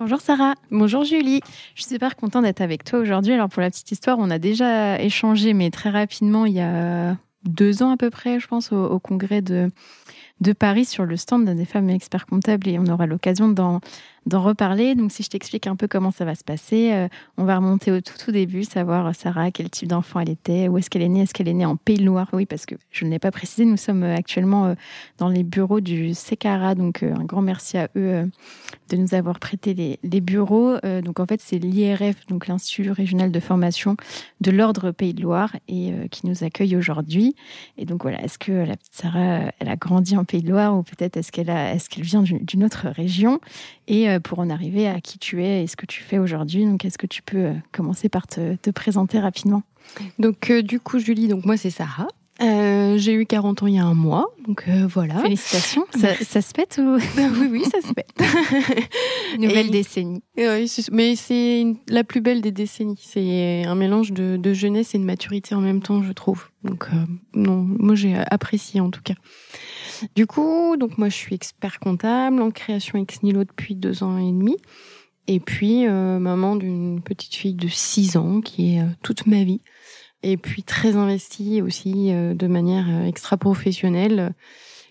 Bonjour Sarah. Bonjour Julie. Je suis super contente d'être avec toi aujourd'hui. Alors pour la petite histoire, on a déjà échangé, mais très rapidement, il y a deux ans à peu près, je pense, au, congrès de, de Paris sur le stand des femmes experts comptables et on aura l'occasion d'en d'en reparler. Donc, si je t'explique un peu comment ça va se passer, euh, on va remonter au tout, tout début, savoir euh, Sarah, quel type d'enfant elle était, où est-ce qu'elle est née, est-ce qu'elle est née en Pays de Loire? Oui, parce que je ne l'ai pas précisé, nous sommes euh, actuellement dans les bureaux du SECARA, donc un grand merci à eux de nous avoir prêté les, bureaux. donc, en fait, c'est l'IRF, donc l'Institut régional de formation de l'Ordre Pays de Loire, et qui nous accueille aujourd'hui. Et donc, voilà, est-ce que la petite Sarah, elle a grandi en Pays de Loire ou peut-être est-ce qu'elle est-ce qu'elle vient d'une autre région? Euh, pour en arriver à qui tu es et ce que tu fais aujourd'hui. Donc, est-ce que tu peux euh, commencer par te, présenter rapidement? Donc, euh, du coup, Julie, donc moi, c'est Sarah. J'ai eu 40 ans il y a un mois, donc voilà. Félicitations. Ça, se pète ou Oui, oui, ça se pète. Nouvelle décennie. mais c'est la plus belle des décennies. C'est un mélange de, jeunesse et de maturité en même temps, je trouve. Donc non, moi j'ai apprécié en tout cas. Du coup, donc moi je suis expert comptable en création ex nihilo depuis deux ans et demi. Et puis euh, maman d'une petite fille de 6 ans qui est euh, toute ma vie. Et puis très investie aussi euh, de manière extra professionnelle.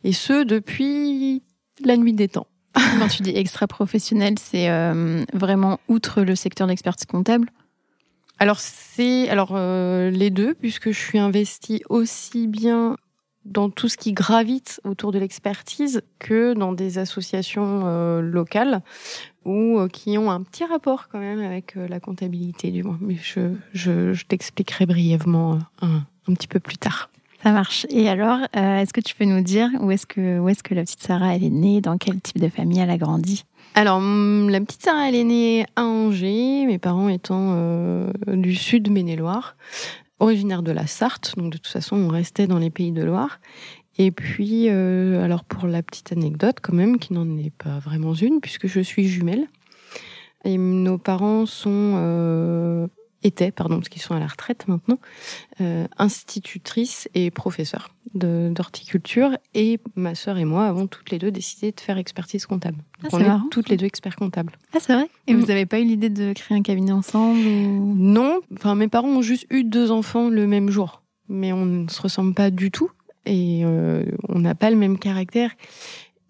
Et ce depuis la nuit des temps. Quand tu dis extra professionnel, c'est vraiment outre le secteur d'expertise comptable? Alors c'est alors les deux puisque je suis investie aussi bien dans tout ce qui gravite autour de l'expertise que dans des associations euh, locales ou euh, qui ont un petit rapport quand même avec euh, la comptabilité du moins. Mais je, je, je t'expliquerai brièvement un, un, petit peu plus tard. Ça marche. Et alors, est-ce que tu peux nous dire où est-ce que où est-ce que la petite Sarah elle est née, dans quel type de famille elle a grandi? Alors, la petite Sarah, elle est née à Angers, mes parents étant du sud Maine-et-Loire originaire de la Sarthe, donc de toute façon on restait dans les pays de Loire. Et puis, euh, alors pour la petite anecdote quand même, qui n'en est pas vraiment une, puisque je suis jumelle. Et nos parents sont euh, étaient, pardon, parce qu'ils sont à la retraite maintenant, euh, institutrices et professeurs d'horticulture. Et ma sœur et moi avons toutes les deux décidé de faire expertise comptable. Ah, on est toutes les deux experts comptables. Ah, c'est vrai Et mm. vous n'avez pas eu l'idée de créer un cabinet ensemble Non. Enfin, mes parents ont juste eu deux enfants le même jour. Mais on ne se ressemble pas du tout. Et euh, on n'a pas le même caractère.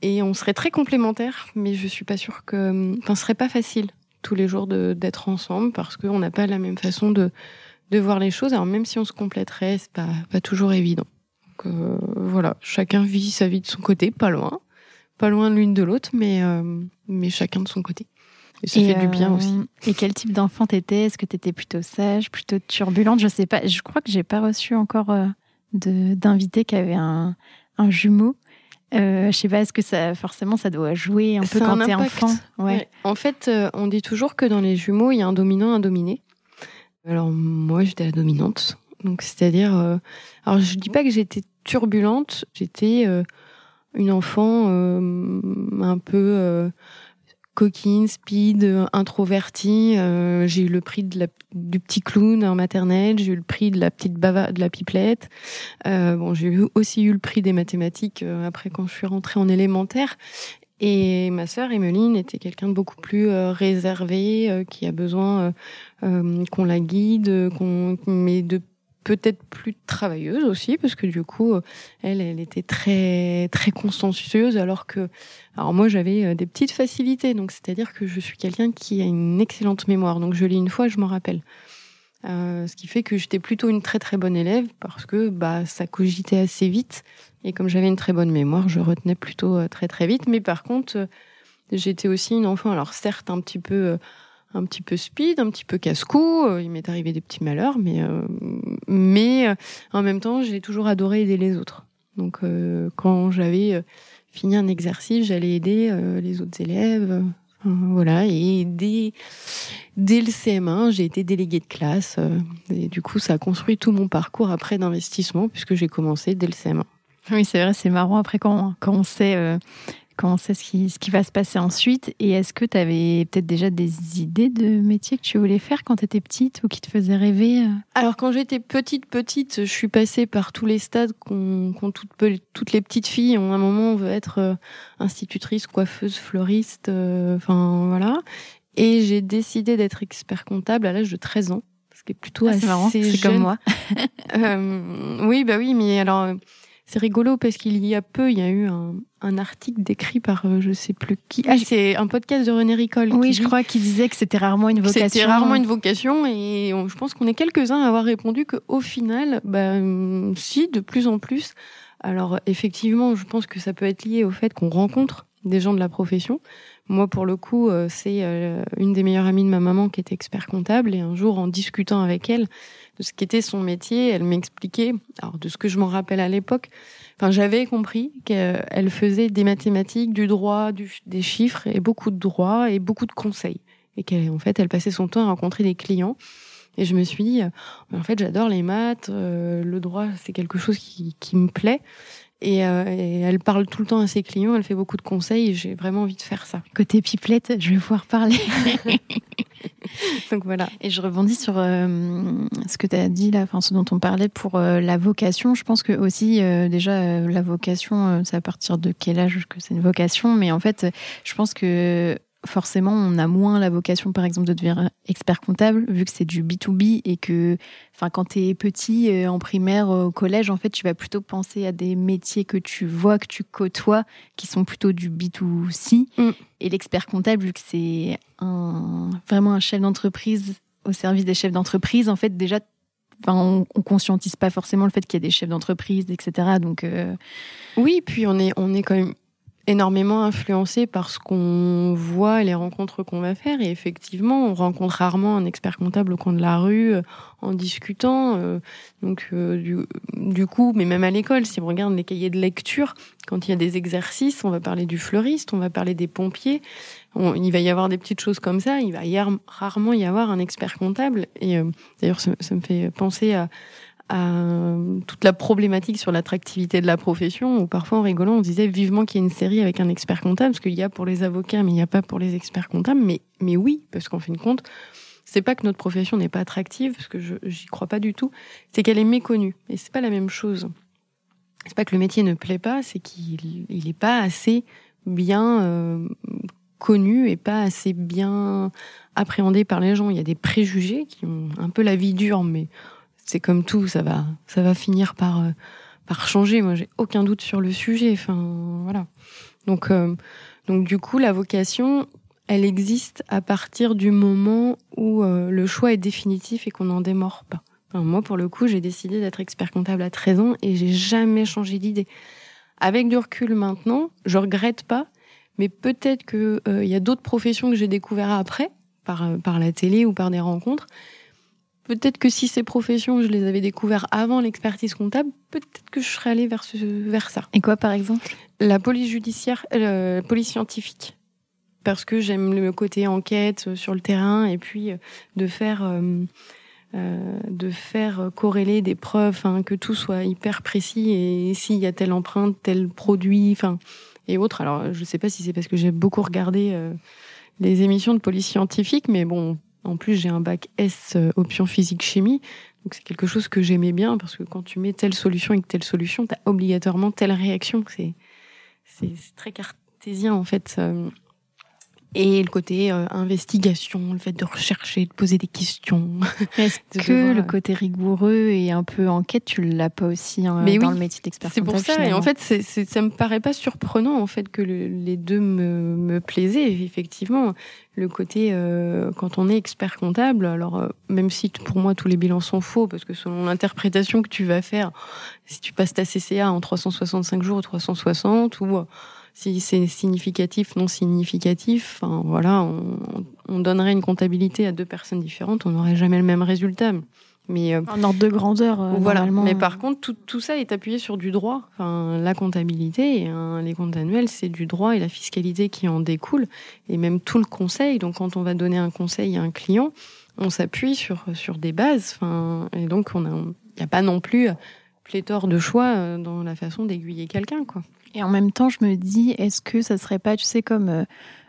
Et on serait très complémentaires, mais je suis pas sûre que. Enfin, ce serait pas facile tous les jours d'être ensemble parce qu'on n'a pas la même façon de, de voir les choses. Alors même si on se compléterait, c'est pas, pas toujours évident. Donc euh, voilà, chacun vit sa vie de son côté, pas loin, pas loin l'une de l'autre, mais euh, mais chacun de son côté. Et ça fait du bien aussi. Euh, et quel type d'enfant t'étais? Est-ce que t'étais plutôt sage, plutôt turbulente? Je sais pas. Je crois que j'ai pas reçu encore d'invité qui avait un, un jumeau. Euh, je sais pas, est-ce que ça, forcément, ça doit jouer un peu quand t'es enfant? Ouais. En fait, euh, on dit toujours que dans les jumeaux, il y a un dominant, un dominé. Alors moi, j'étais la dominante. Donc c'est-à-dire, euh, alors je dis pas que j'étais turbulente, j'étais euh, une enfant un peu coquine, speed, introvertie. j'ai eu le prix de la, du petit clown en maternelle, j'ai eu le prix de la petite bava, de la pipelette. bon, j'ai aussi eu le prix des mathématiques après quand je suis rentrée en élémentaire. Et ma sœur Emeline était quelqu'un de beaucoup plus réservé, qui a besoin qu'on la guide, qu'on mais de peut-être plus travailleuse aussi parce que du coup elle était très très consciencieuse alors que alors moi j'avais euh, des petites facilités. Donc c'est-à-dire que je suis quelqu'un qui a une excellente mémoire. Donc je lis une fois je m'en rappelle. Euh, ce qui fait que j'étais plutôt une très très bonne élève parce que bah ça cogitait assez vite. Et comme j'avais une très bonne mémoire je retenais plutôt euh, très très vite. Mais par contre j'étais aussi une enfant alors certes un petit peu un petit peu speed, un petit peu casse-cou. Euh, il m'est arrivé des petits malheurs, mais euh, mais euh, en même temps, j'ai toujours adoré aider les autres. Donc quand j'avais fini un exercice, j'allais aider les autres élèves. voilà, et dès, dès le CM1, j'ai été déléguée de classe. et du coup, ça a construit tout mon parcours après d'investissement, puisque j'ai commencé dès le CM1. Oui, c'est vrai, c'est marrant après quand, quand on sait Comment c'est ce qui, ce qui va se passer ensuite Et est-ce que tu avais peut-être déjà des idées de métier que tu voulais faire quand tu étais petite ou qui te faisaient rêver euh? Alors quand j'étais petite, petite, je suis passée par tous les stades qu'ont toutes, toutes les petites filles. ont un moment, on veut être euh, institutrice, coiffeuse, fleuriste, euh, enfin voilà. Et j'ai décidé d'être expert comptable à l'âge de 13 ans. Ce qui est plutôt ah, assez marrant, c'est comme moi. oui, bah oui, mais alors c'est rigolo parce qu'il y a peu, il y a eu un, un article décrit par euh, je sais plus qui. Ah, c'est un podcast de René Ricol. Oui, je crois qu'il disait que c'était rarement une vocation. C'était rarement une vocation et je pense qu'on est quelques-uns à avoir répondu que au final, bah, si, de plus en plus. Alors effectivement, je pense que ça peut être lié au fait qu'on rencontre des gens de la profession. Moi, pour le coup, euh, c'est euh, une des meilleures amies de ma maman qui était expert comptable et un jour, en discutant avec elle, de ce qu'était son métier. Elle m'expliquait, alors de ce que je m'en rappelle à l'époque, enfin j'avais compris qu'elle faisait des mathématiques, du droit, des chiffres et beaucoup de droits et beaucoup de conseils. Et qu'elle, en fait, elle passait son temps à rencontrer des clients. Et je me suis dit, euh, en fait, j'adore les maths, le droit, c'est quelque chose qui, qui me plaît. Et, euh, et, elle parle tout le temps à ses clients, elle fait beaucoup de conseils j'ai vraiment envie de faire ça. Côté pipelette, je vais pouvoir parler. Donc voilà. Et je rebondis sur euh, ce que tu as dit là, enfin ce dont on parlait pour euh, la vocation. Je pense que aussi déjà la vocation, c'est à partir de quel âge que c'est une vocation, mais en fait, je pense que forcément, on a moins la vocation, par exemple, de devenir expert comptable, vu que c'est du B2B et que, enfin, quand tu es petit, euh, en primaire, au collège, en fait, tu vas plutôt penser à des métiers que tu vois, que tu côtoies, qui sont plutôt du B2C. Mm. Et l'expert comptable, vu que c'est un, vraiment un chef d'entreprise au service des chefs d'entreprise, en fait, déjà, on, on conscientise pas forcément le fait qu'il y a des chefs d'entreprise, etc. Donc, euh, oui, puis on est, on est quand même énormément influencé par ce qu'on voit et les rencontres qu'on va faire. Et effectivement, on rencontre rarement un expert comptable au coin de la rue euh, en discutant. Euh, donc, euh, du, du, coup, mais même à l'école, si on regarde les cahiers de lecture, quand il y a des exercices, on va parler du fleuriste, on va parler des pompiers. il va y avoir des petites choses comme ça. Il va y rarement y avoir un expert comptable. Et d'ailleurs, ça, ça, me fait penser à à toute la problématique sur l'attractivité de la profession, où parfois en rigolant, on disait vivement qu'il y ait une série avec un expert comptable, parce qu'il y a pour les avocats, mais il n'y a pas pour les experts comptables. Mais, mais oui, parce qu'en fin de compte, c'est pas que notre profession n'est pas attractive, parce que je j'y crois pas du tout, c'est qu'elle est méconnue. Et c'est pas la même chose. C'est pas que le métier ne plaît pas, c'est qu'il il est pas assez bien euh, connu et pas assez bien appréhendé par les gens. Il y a des préjugés qui ont un peu la vie dure, mais c'est comme tout, ça va, ça va finir par, euh, par changer. Moi, j'ai aucun doute sur le sujet. Enfin, voilà. Donc, euh, donc du coup, la vocation, elle existe à partir du moment où euh, le choix est définitif et qu'on n'en démord pas. moi, pour le coup, j'ai décidé d'être expert comptable à 13 ans et j'ai jamais changé d'idée. Avec du recul maintenant, je regrette pas, mais peut-être que il y a d'autres professions que j'ai découvertes après, par, par la télé ou par des rencontres, Peut-être que si ces professions, je les avais découvertes avant l'expertise comptable, peut-être que je serais allée vers, ce, vers ça. Et quoi, par exemple? La police judiciaire, euh, la police scientifique. Parce que j'aime le côté enquête euh, sur le terrain et puis euh, de faire, euh, de faire corréler des preuves, hein, que tout soit hyper précis et s'il y a telle empreinte, tel produit, enfin et autres. Alors, je ne sais pas si c'est parce que j'ai beaucoup regardé les émissions de police scientifique, mais bon, en plus j'ai un bac S euh, option physique chimie, donc c'est quelque chose que j'aimais bien parce que quand tu mets telle solution et telle solution, tu as obligatoirement telle réaction. C'est c'est très cartésien en fait. Euh, et le côté euh, investigation, le fait de rechercher, de poser des questions. Est-ce que le côté rigoureux et un peu enquête, tu l'as pas aussi hein, dans le métier d'expert C'est pour ça. Et en fait, c'est, c'est, ça me paraît pas surprenant en fait que les deux me, me plaisaient. Effectivement, le côté euh, quand on est expert comptable, alors euh, même si pour moi tous les bilans sont faux parce que selon l'interprétation que tu vas faire, si tu passes ta CCA en 365 jours ou 360 ou si c'est significatif, non significatif, enfin voilà, on, on, donnerait une comptabilité à deux personnes différentes, on n'aurait jamais le même résultat. Mais euh, en ordre de grandeur, euh, voilà. Mais par contre, tout, tout, ça est appuyé sur du droit. Enfin, la comptabilité, hein, les comptes annuels, c'est du droit et la fiscalité qui en découle, et même tout le conseil. Donc, quand on va donner un conseil à un client, on s'appuie sur sur des bases. Enfin, et donc on a, il n'y a pas non plus pléthore de choix euh, dans la façon d'aiguiller quelqu'un, quoi. Et en même temps, je me dis, est-ce que ça serait pas, tu sais, comme euh,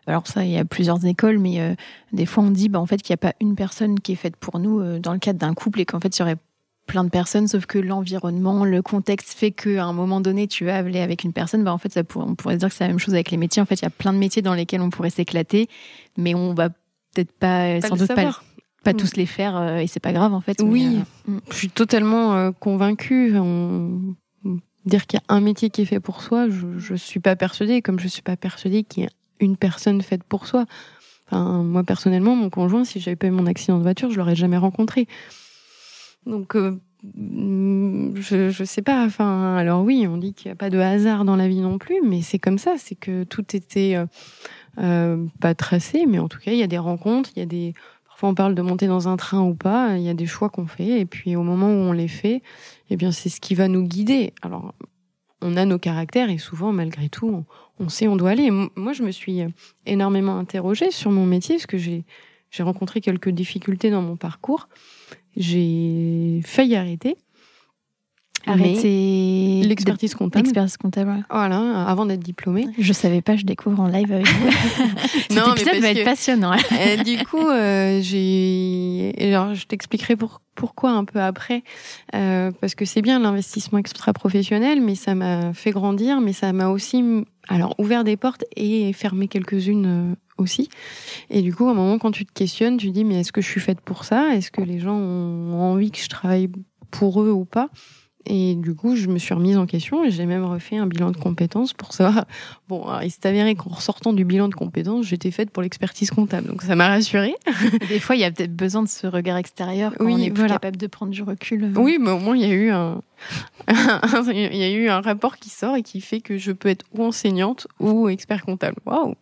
alors ça, il y a plusieurs écoles, mais euh, des fois on dit, bah, en fait, qu'il n'y a pas une personne qui est faite pour nous dans le cadre d'un couple et qu'en fait, il y aurait plein de personnes, sauf que l'environnement, le contexte fait qu'à un moment donné, tu vas aller avec une personne. Bah, en fait, ça on pourrait se dire que c'est la même chose avec les métiers. En fait, il y a plein de métiers dans lesquels on pourrait s'éclater, mais on va peut-être pas, sans doute pas, pas mm. tous les faire, et c'est pas grave en fait. Oui, mm. je suis totalement convaincue. On dire qu'il y a un métier qui est fait pour soi, je, ne suis pas persuadée, comme je suis pas persuadée qu'il y a une personne faite pour soi. Enfin, moi personnellement, mon conjoint, si j'avais pas eu mon accident de voiture, je l'aurais jamais rencontré. Donc, euh, je, je sais pas. Enfin, alors oui, on dit qu'il n'y a pas de hasard dans la vie non plus, mais c'est comme ça. C'est que tout était euh, euh, pas tracé, mais en tout cas, il y a des rencontres, il y a des. On parle de monter dans un train ou pas. Il y a des choix qu'on fait, et puis au moment où on les fait, eh bien, c'est ce qui va nous guider. Alors, on a nos caractères et souvent, malgré tout, on, sait où on doit aller. moi, je me suis énormément interrogée sur mon métier parce que j'ai rencontré quelques difficultés dans mon parcours. J'ai failli arrêter. Arrêter l'expertise comptable. L'expertise comptable. Voilà, avant d'être diplômée. Je savais pas, je découvre en live avec vous. Cet non, épisode va être passionnant. Euh, du coup, euh, j'ai. Alors, je t'expliquerai pour... pourquoi un peu après, euh, parce que c'est bien l'investissement extra-professionnel, mais ça m'a fait grandir, mais ça m'a aussi, alors, ouvert des portes et fermé quelques-unes euh, aussi. Et du coup, à un moment, quand tu te questionnes, tu dis, mais est-ce que je suis faite pour ça? Est-ce que les gens ont envie que je travaille pour eux ou pas? Et du coup, je me suis remise en question et j'ai même refait un bilan de compétences pour savoir. Bon, il s'est avéré qu'en ressortant du bilan de compétences, j'étais faite pour l'expertise comptable. Donc ça m'a rassurée. Des fois, il y a peut-être besoin de ce regard extérieur quand on est plus capable de prendre du recul. Oui, mais au moins, il y a eu un, il y a eu un rapport qui sort et qui fait que je peux être ou enseignante ou expert comptable. Waouh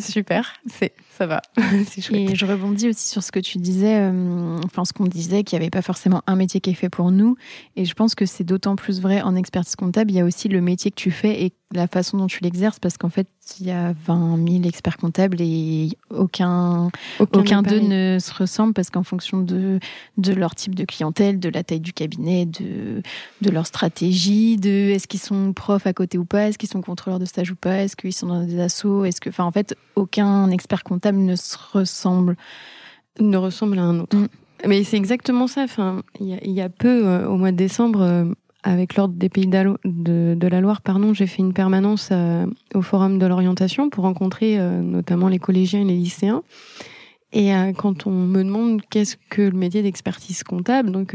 Super, c'est ça va, c'est chouette. Et je rebondis aussi sur ce que tu disais, euh, enfin ce qu'on disait, qu'il n'y avait pas forcément un métier qui est fait pour nous. Et je pense que c'est d'autant plus vrai en expertise comptable. Il y a aussi le métier que tu fais et la façon dont tu l'exerces, parce qu'en fait, il y a 20 000 experts comptables et aucun, aucun, d'eux ne se ressemble parce qu'en fonction de, de leur type de clientèle, de la taille du cabinet, de, de leur stratégie, de est-ce qu'ils sont profs à côté ou pas, est-ce qu'ils sont contrôleurs de stage ou pas, est-ce qu'ils sont dans des assos, est-ce que, enfin, en fait, aucun expert comptable ne se ressemble. Ne ressemble à un autre. Mm. Mais c'est exactement ça. Enfin, il y, a peu, euh, au mois de décembre, euh, avec l'ordre des pays de, la Loire, pardon, j'ai fait une permanence euh, au Forum de l'orientation pour rencontrer euh, notamment les collégiens et les lycéens. Et euh, quand on me demande qu'est-ce que le métier d'expertise comptable, donc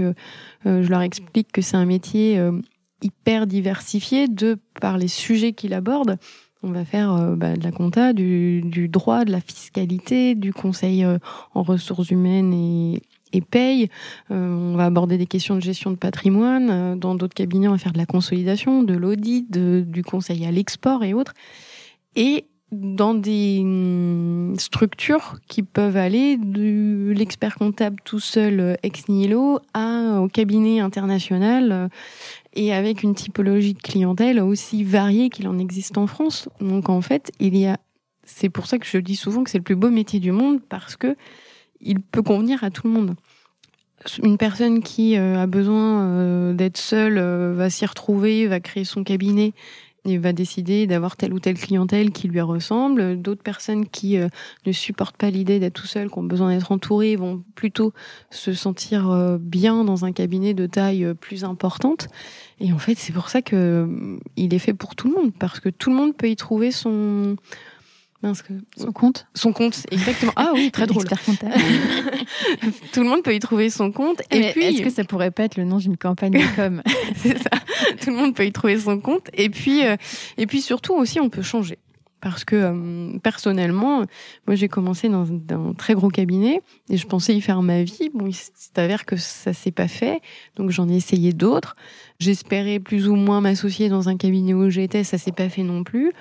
je leur explique que c'est un métier hyper diversifié de par les sujets qu'il aborde. On va faire bah, de la compta, du, du, droit, de la fiscalité, du conseil en ressources humaines et, et paye. Euh, on va aborder des questions de gestion de patrimoine. Euh, dans d'autres cabinets, on va faire de la consolidation, de l'audit, du conseil à l'export et autres. Et dans des hum, structures qui peuvent aller de l'expert comptable tout seul euh, ex nihilo à, au cabinet international et avec une typologie de clientèle aussi variée qu'il en existe en France. Donc en fait, il y a c'est pour ça que je dis souvent que c'est le plus beau métier du monde parce que il peut convenir à tout le monde. Une personne qui euh, a besoin euh, d'être seule euh, va s'y retrouver, va créer son cabinet Il va décider d'avoir telle ou telle clientèle qui lui ressemble. D'autres personnes qui ne supportent pas l'idée d'être tout seul, qui ont besoin d'être entourées, vont plutôt se sentir bien dans un cabinet de taille plus importante. Et en fait, c'est pour ça que il est fait pour tout le monde, parce que tout le monde peut y trouver son son compte Son compte, exactement. Ah oui, très drôle. Tout le monde peut y trouver son compte. Et puis, est-ce que ça pourrait pas être le nom d'une campagne de com C'est ça. Tout le monde peut y trouver son compte. Et puis, euh, et puis surtout aussi, on peut changer. Parce que euh, personnellement, moi j'ai commencé dans, un très gros cabinet et je pensais y faire ma vie. Bon, il s'avère que ça s'est pas fait, donc j'en ai essayé d'autres. J'espérais plus ou moins m'associer dans un cabinet où j'étais, ça s'est pas fait non plus.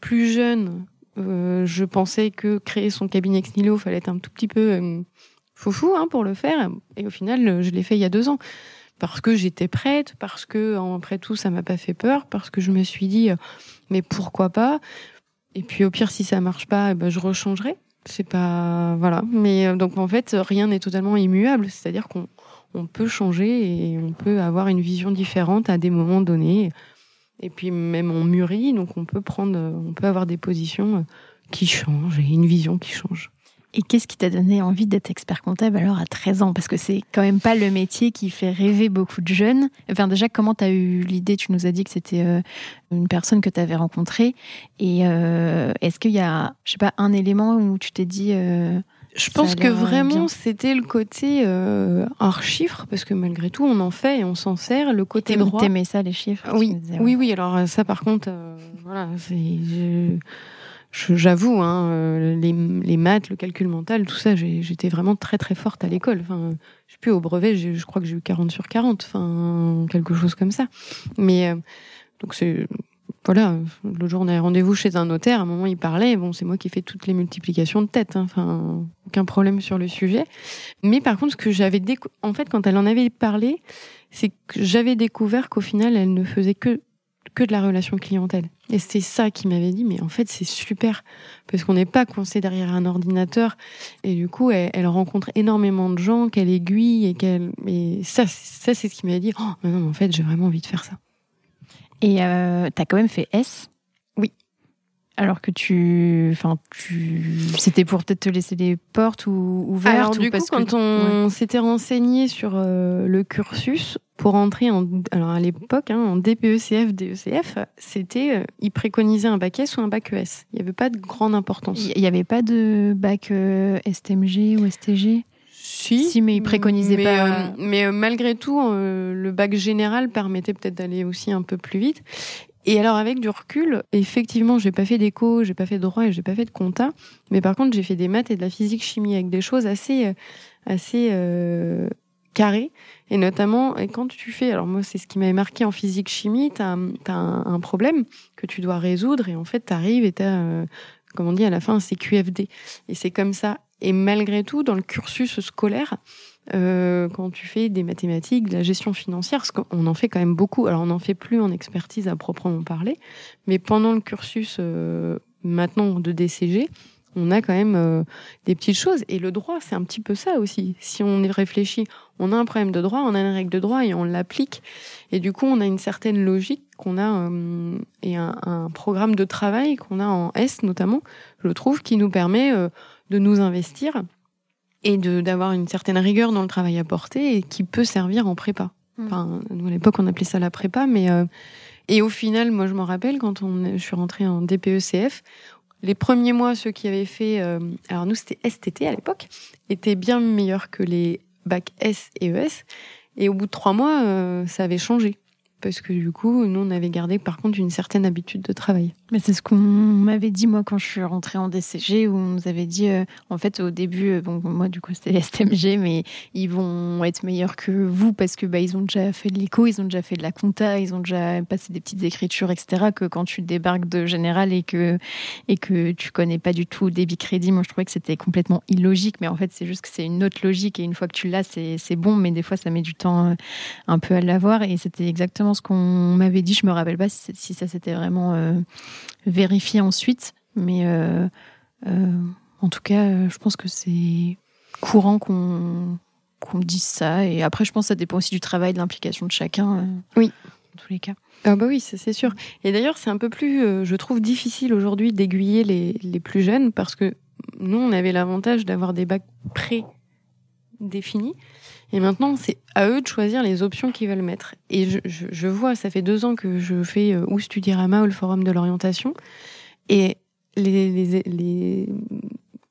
Plus jeune, euh, je pensais que créer son cabinet ex fallait être un tout petit peu euh, foufou hein, pour le faire. Et au final, je l'ai fait il y a deux ans. Parce que j'étais prête, parce que, après tout, ça m'a pas fait peur, parce que je me suis dit, euh, mais pourquoi pas? Et puis, au pire, si ça marche pas, eh ben, je rechangerai. C'est pas. Voilà. Mais euh, donc, en fait, rien n'est totalement immuable. C'est-à-dire qu'on on peut changer et on peut avoir une vision différente à des moments donnés. Et puis même on mûrit, donc on peut prendre, on peut avoir des positions qui changent et une vision qui change. Et qu'est-ce qui t'a donné envie d'être expert comptable alors à 13 ans? Parce que c'est quand même pas le métier qui fait rêver beaucoup de jeunes. Enfin, déjà, comment tu as eu l'idée? Tu nous as dit que c'était euh, une personne que tu avais rencontrée. Et euh, est-ce qu'il y a, je sais pas, un élément où tu t'es dit. Euh, je pense que vraiment c'était le côté euh, hors chiffres parce que malgré tout on en fait et on s'en sert. Le côté droit. T'aimais ça les chiffres Oui, oui, oui. Alors euh, ça par contre, euh, voilà, j'avoue, hein, euh, les, les, maths, le calcul mental, tout ça, j'étais vraiment très très forte à l'école. Enfin, je sais plus au brevet, je crois que j'ai eu 40 sur 40, enfin quelque chose comme ça. Mais donc c'est voilà, le jour on a rendez-vous chez un notaire, à un moment il parlait, bon c'est moi qui fais toutes les multiplications de tête, hein, enfin aucun problème sur le sujet. Mais par contre ce que j'avais en fait quand elle en avait parlé, c'est que j'avais découvert qu'au final elle ne faisait que que de la relation clientèle. Et c'était ça qui m'avait dit, mais en fait c'est super parce qu'on n'est pas coincé derrière un ordinateur et du coup elle, rencontre énormément de gens qu'elle aiguille et qu'elle, et ça ça c'est ce qui m'avait dit, oh mais non en fait j'ai vraiment envie de faire ça. Et euh, tu as quand même fait S Oui. Alors que tu. Enfin, tu. C'était pour peut-être te laisser les portes ou, ouvertes Alors, du coup, quand on s'était renseigné sur euh, le cursus, pour entrer en. Alors, à l'époque, hein, en DPECF, DECF, c'était. Euh, ils préconisaient un bac S ou un bac ES. Il n'y avait pas de grande importance. Il n'y avait pas de bac STMG ou STG si, mais il préconisait mais, pas. Euh, mais euh, malgré tout, euh, le bac général permettait peut-être d'aller aussi un peu plus vite. Et alors avec du recul, effectivement, j'ai pas fait d'éco, j'ai pas fait de droit et j'ai pas fait de compta, mais par contre j'ai fait des maths et de la physique chimie avec des choses assez assez euh, carrées et notamment quand tu fais, alors moi c'est ce qui m'avait marqué en physique chimie, tu as, un, un, problème que tu dois résoudre et en fait tu arrives et tu as comme on dit à la fin, c'est QFD. Et c'est comme ça et malgré tout, dans le cursus scolaire, euh, quand tu fais des mathématiques, de la gestion financière, parce qu'on en fait quand même beaucoup. Alors on n'en fait plus en expertise à proprement parler, mais pendant le cursus euh, maintenant de DCG, on a quand même euh, des petites choses. Et le droit, c'est un petit peu ça aussi. Si on y réfléchit, on a un problème de droit, on a une règle de droit et on l'applique. Et du coup, on a une certaine logique qu'on a euh, et un, un, programme de travail qu'on a en S notamment, je trouve, qui nous permet euh, de nous investir et d'avoir une certaine rigueur dans le travail apporté et qui peut servir en prépa. Mmh. Enfin, nous à l'époque on appelait ça la prépa, mais euh, et au final, moi je me rappelle quand on, je suis rentrée en DPECF, les premiers mois, ceux qui avaient fait, euh, alors nous c'était STT à l'époque, étaient bien meilleurs que les bacs S et ES. Et au bout de trois mois, euh, ça avait changé parce que du coup, nous, on avait gardé par contre une certaine habitude de travail. C'est ce qu'on m'avait dit moi quand je suis rentrée en DCG, où on nous avait dit, euh, en fait, au début, euh, bon, moi du coup c'était STMG, mais ils vont être meilleurs que vous parce que bah, ils ont déjà fait de l'éco, ils ont déjà fait de la compta, ils ont déjà passé des petites écritures, etc. Que quand tu débarques de général et que et que tu connais pas du tout débit crédit, moi je trouvais que c'était complètement illogique, mais en fait c'est juste que c'est une autre logique et une fois que tu l'as, c'est bon, mais des fois ça met du temps euh, un peu à l'avoir et c'était exactement ce qu'on m'avait dit. Je me rappelle pas si, ça s'était vraiment vérifié ensuite, mais euh, euh, en tout cas, je pense que c'est courant qu'on qu'on dise ça. Et après, je pense que ça dépend aussi du travail, de l'implication de chacun. Oui. dans tous les cas. Ah bah oui, c'est sûr. Et d'ailleurs, c'est un peu plus, euh, je trouve, difficile aujourd'hui d'aiguiller les, les plus jeunes parce que nous, on avait l'avantage d'avoir des bacs pré-définis. Et maintenant, c'est à eux de choisir les options qu'ils veulent mettre. Et je, je, je, vois, ça fait deux ans que je fais euh, ou Studirama ou le Forum de l'orientation. Et les, les, les,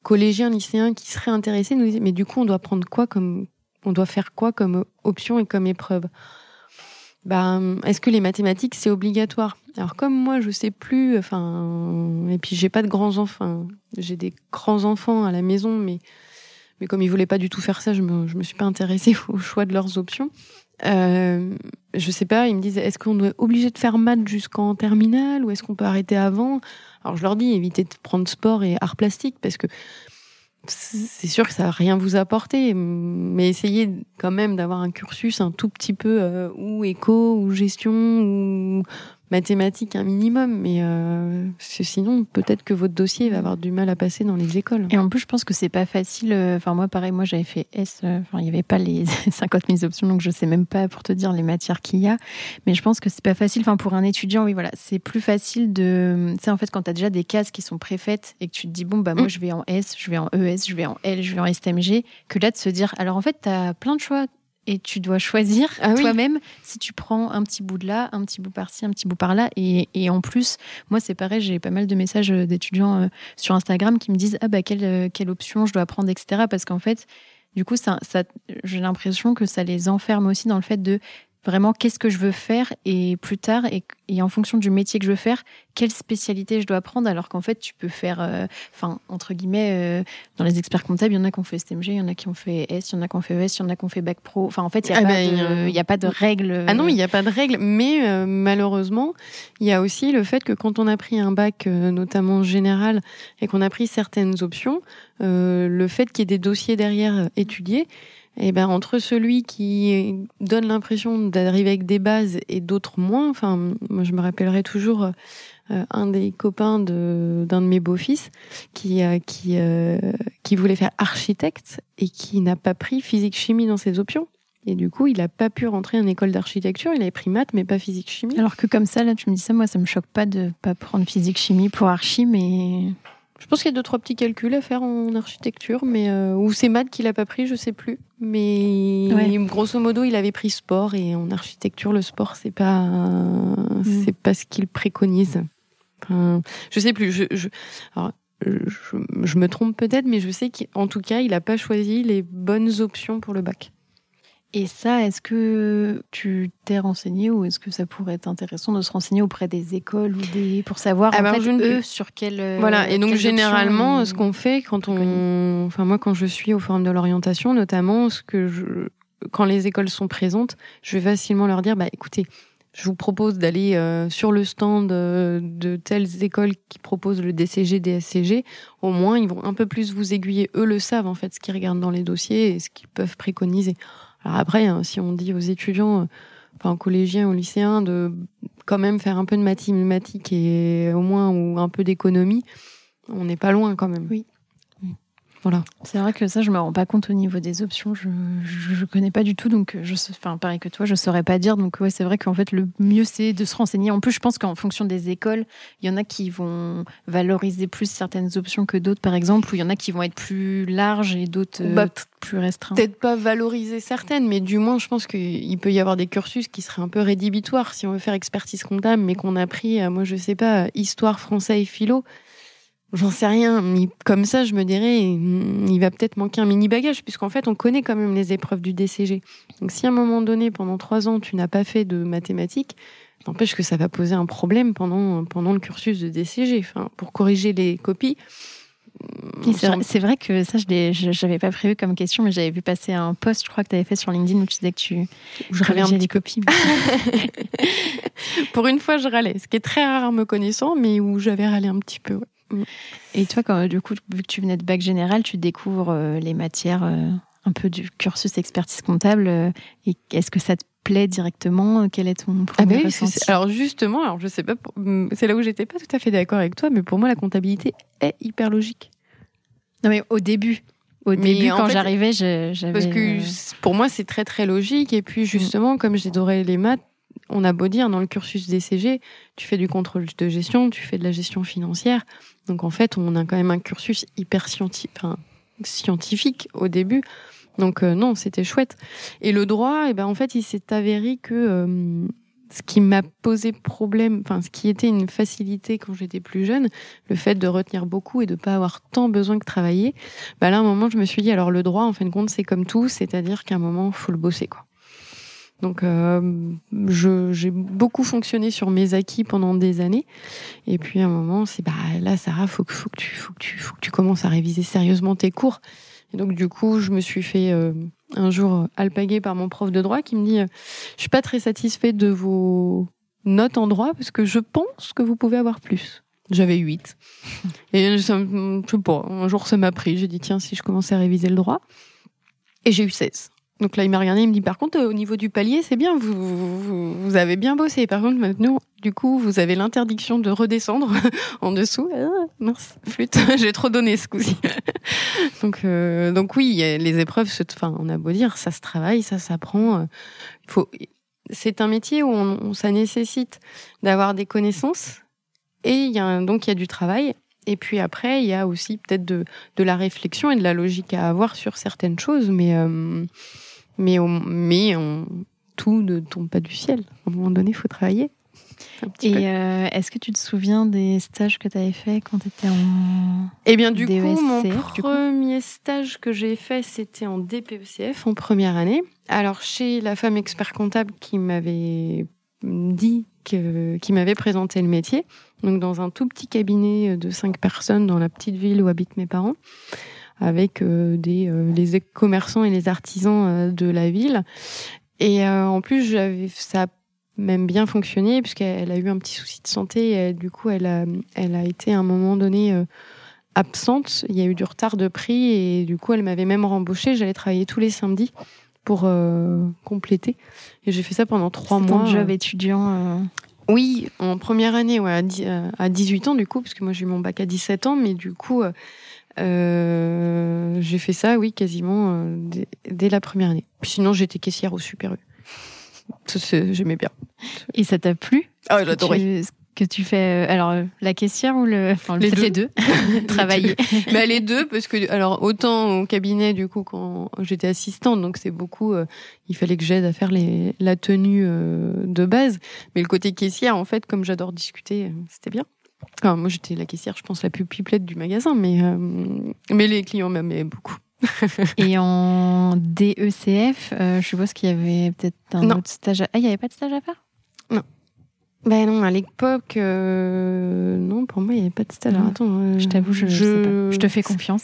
collégiens, lycéens qui seraient intéressés nous disaient, mais du coup, on doit prendre quoi comme, on doit faire quoi comme option et comme épreuve? Ben, est-ce que les mathématiques c'est obligatoire? Alors comme moi je sais plus, enfin, et puis j'ai pas de grands enfants, j'ai des grands enfants à la maison, mais mais comme ils voulaient pas du tout faire ça, je me me suis pas intéressée au choix de leurs options. Euh, je sais pas, ils me disent est-ce qu'on est obligé de faire maths jusqu'en terminale ou est-ce qu'on peut arrêter avant? Alors je leur dis évitez de prendre sport et art plastique parce que c'est sûr que ça va rien vous apporter, mais essayez quand même d'avoir un cursus un tout petit peu euh, ou éco ou gestion ou mathématiques un minimum, mais euh, sinon peut-être que votre dossier va avoir du mal à passer dans les écoles. Et en plus, je pense que c'est pas facile. Euh, enfin moi, pareil, moi j'avais fait S. Euh, enfin il y avait pas les 50 000 options, donc je sais même pas pour te dire les matières qu'il y a. Mais je pense que c'est pas facile. Enfin pour un étudiant, oui voilà, c'est plus facile de. Tu sais en fait quand tu as déjà des cases qui sont préfaites et que tu te dis bon bah moi mm. je vais en S, je vais en ES, je vais en L, je vais en STMG, que là de se dire alors en fait tu as plein de choix et tu dois choisir ah toi-même si tu prends un petit bout de là, un petit bout par-ci, un petit bout par-là. Et, et, en plus, moi, c'est pareil, j'ai pas mal de messages d'étudiants euh, sur Instagram qui me disent Ah, bah, quelle, euh, quelle option je dois prendre, etc. Parce qu'en fait, du coup, ça, ça j'ai l'impression que ça les enferme aussi dans le fait de vraiment qu'est-ce que je veux faire et plus tard et, et, en fonction du métier que je veux faire quelle spécialité je dois apprendre alors qu'en fait tu peux faire euh, enfin entre guillemets euh, dans les experts comptables il y en a qui ont fait STMG il y en a qui ont fait S il y en a qui ont fait ES il y en a qui ont fait bac pro. Enfin en fait il n'y a, ah ben, a, pas de règles ah non il n'y a pas de règles mais euh, malheureusement il y a aussi le fait que quand on a pris un bac notamment général et qu'on a pris certaines options le fait qu'il y ait des dossiers derrière étudiés et eh ben entre celui qui donne l'impression d'arriver avec des bases et d'autres moins, enfin moi je me rappellerai toujours euh, un des copains de d'un de mes beaux-fils qui euh, qui euh, qui voulait faire architecte et qui n'a pas pris physique chimie dans ses options. Et du coup, il n'a pas pu rentrer en école d'architecture. Il avait pris maths, mais pas physique chimie. Alors que comme ça, là, tu me dis ça, moi, ça me choque pas de pas prendre physique chimie pour archi, mais je pense qu'il y a deux trois petits calculs à faire en architecture, mais euh, ou c'est maths qu'il a pas pris, je sais plus. Mais grosso modo, il avait pris sport et en architecture, le sport c'est pas mm. c'est pas ce qu'il préconise. Enfin, je sais plus. Je, je, alors, je, je me trompe peut-être, mais je sais qu'en tout cas, il a pas choisi les bonnes options pour le bac. Et ça, est-ce que tu t'es renseigné ou est-ce que ça pourrait être intéressant de se renseigner auprès des écoles ou des pour savoir ah en fait, eux sur quel euh, voilà et donc généralement ce qu'on fait quand on enfin moi quand je suis au forum de l'orientation notamment ce que je quand les écoles sont présentes je vais facilement leur dire bah écoutez je vous propose d'aller euh, sur le stand euh, de telles écoles qui proposent le DCG, DSCG. Au moins, ils vont un peu plus vous aiguiller. Eux le savent, en fait, ce qu'ils regardent dans les dossiers et ce qu'ils peuvent préconiser. Alors après, hein, si on dit aux étudiants, euh, enfin aux collégiens, aux lycéens, de quand même faire un peu de mathématiques et au moins ou un peu d'économie, on n'est pas loin quand même. Oui. Voilà. C'est vrai que ça, je me rends pas compte au niveau des options. Je, je, connais pas du tout, donc je, enfin, pareil que toi, je saurais pas dire. Donc ouais, c'est vrai qu'en fait, le mieux c'est de se renseigner. En plus, je pense qu'en fonction des écoles, il y en a qui vont valoriser plus certaines options que d'autres, par exemple, ou il y en a qui vont être plus larges et d'autres euh, bah, plus restreints. Peut-être pas valoriser certaines, mais du moins, je pense qu'il peut y avoir des cursus qui seraient un peu rédhibitoires si on veut faire expertise comptable, mais qu'on a pris, moi, je sais pas, histoire, français et philo J'en sais rien. Mais comme ça, je me dirais, il va peut-être manquer un mini bagage, puisqu'en fait, on connaît quand même les épreuves du DCG. Donc, si à un moment donné, pendant trois ans, tu n'as pas fait de mathématiques, n'empêche que ça va poser un problème pendant, pendant le cursus de DCG. Enfin, pour corriger les copies. C'est vrai, que ça, je n'avais pas prévu comme question, mais j'avais vu passer un post, je crois que tu avais fait sur LinkedIn où tu disais que tu je corrigeais les copies. pour une fois, je râlais, ce qui est très rare me connaissant, mais où j'avais râlé un petit peu. Mm. Et toi, quand, du coup, vu que tu venais de bac général, tu découvres euh, les matières euh, un peu du cursus expertise comptable. Euh, et est-ce que ça te plaît directement Quel est ton ah premier ah Alors justement, alors je sais pas, mm, c'est là où j'étais pas tout à fait d'accord avec toi, mais pour moi, la comptabilité est hyper logique. Non, mais au début. Au début, quand j'arrivais, j'avais. Parce que pour moi, c'est très très logique. Et puis justement, comme j'adorais les maths, on a beau dire dans le cursus DCG, tu fais du contrôle de gestion, tu fais de la gestion financière. Donc en fait, on a quand même un cursus hyper scientifique, enfin, scientifique au début. Donc euh, non, c'était chouette. Et le droit, eh ben en fait, il s'est avéré que euh, ce qui m'a posé problème, enfin ce qui était une facilité quand j'étais plus jeune, le fait de retenir beaucoup et de pas avoir tant besoin que travailler, bah là à un moment je me suis dit alors le droit en fin de compte c'est comme tout, c'est-à-dire qu'à un moment faut le bosser quoi. Donc euh, j'ai beaucoup fonctionné sur mes acquis pendant des années et puis à un moment c'est bah là Sarah faut que faut que tu faut que tu faut que tu commences à réviser sérieusement tes cours. Et donc du coup je me suis fait euh, un jour alpagué par mon prof de droit qui me dit euh, Je suis pas très satisfait de vos notes en droit parce que je pense que vous pouvez avoir plus. J'avais 8. Et je sais pas, un jour ça m'a pris. J'ai dit Tiens, si je commençais à réviser le droit. Et j'ai eu 16. Donc là, il m'a regardé, il me dit Par contre, au niveau du palier, c'est bien, vous, vous, vous, avez bien bossé. Par contre, maintenant, du coup, vous avez l'interdiction de redescendre en dessous. Ah, mince, flûte, j'ai trop donné ce coup-ci. donc, euh, donc oui, les épreuves, enfin, on a beau dire, ça se travaille, ça s'apprend. Euh, c'est un métier où, on, ça nécessite d'avoir des connaissances et y a donc il y a du travail. Et puis après, il y a aussi peut-être de, de la réflexion et de la logique à avoir sur certaines choses, mais euh, mais, on, mais on, tout ne tombe pas du ciel. À un moment donné, il faut travailler. Et euh, est-ce que tu te souviens des stages que tu avais fait quand tu étais en Eh bien, du coup, mon premier stage que j'ai fait, c'était en DPECF, en première année. Alors, chez la femme expert comptable qui m'avait dit, que, qui m'avait présenté le métier, donc dans un tout petit cabinet de cinq personnes dans la petite ville où habitent mes parents avec euh, des euh, les commerçants et les artisans euh, de la ville. Et en plus, j'avais ça a même bien fonctionné puisqu'elle a eu un petit souci de santé. Et, du coup, elle a elle a été à un moment donné absente. Il y a eu du retard de prix et du coup, elle m'avait même rembauché. J'allais travailler tous les samedis pour compléter. Et j'ai fait ça pendant trois mois. Ton job étudiant. Oui, en première année, ouais, à 18 ans du coup, parce que moi j'ai eu mon bac à 17 ans, mais du coup, euh, j'ai fait ça, oui, quasiment euh, dès, la première année. sinon, j'étais caissière au Super U. J'aimais bien. Et ça t'a plu Ah, j'adorais. Que tu fais, euh, alors la caissière ou le, enfin, les, deux. les deux, travailler. bah, les deux, parce que alors autant au cabinet du coup quand j'étais assistante, donc c'est beaucoup, il fallait que j'aide à faire les, la tenue de base, mais le côté caissière en fait, comme j'adore discuter, c'était bien moi, j'étais la caissière, je pense, la plus pipelette du magasin, mais, euh, mais les clients m'aimaient beaucoup. Et en DECF, euh, je suppose qu'il y avait peut-être un autre stage. À... Ah, il n'y avait pas de stage à faire? Non. Ben non, à l'époque, euh, non, pour moi, il n'y avait pas de stage. attends, je t'avoue, je, je... je te fais confiance.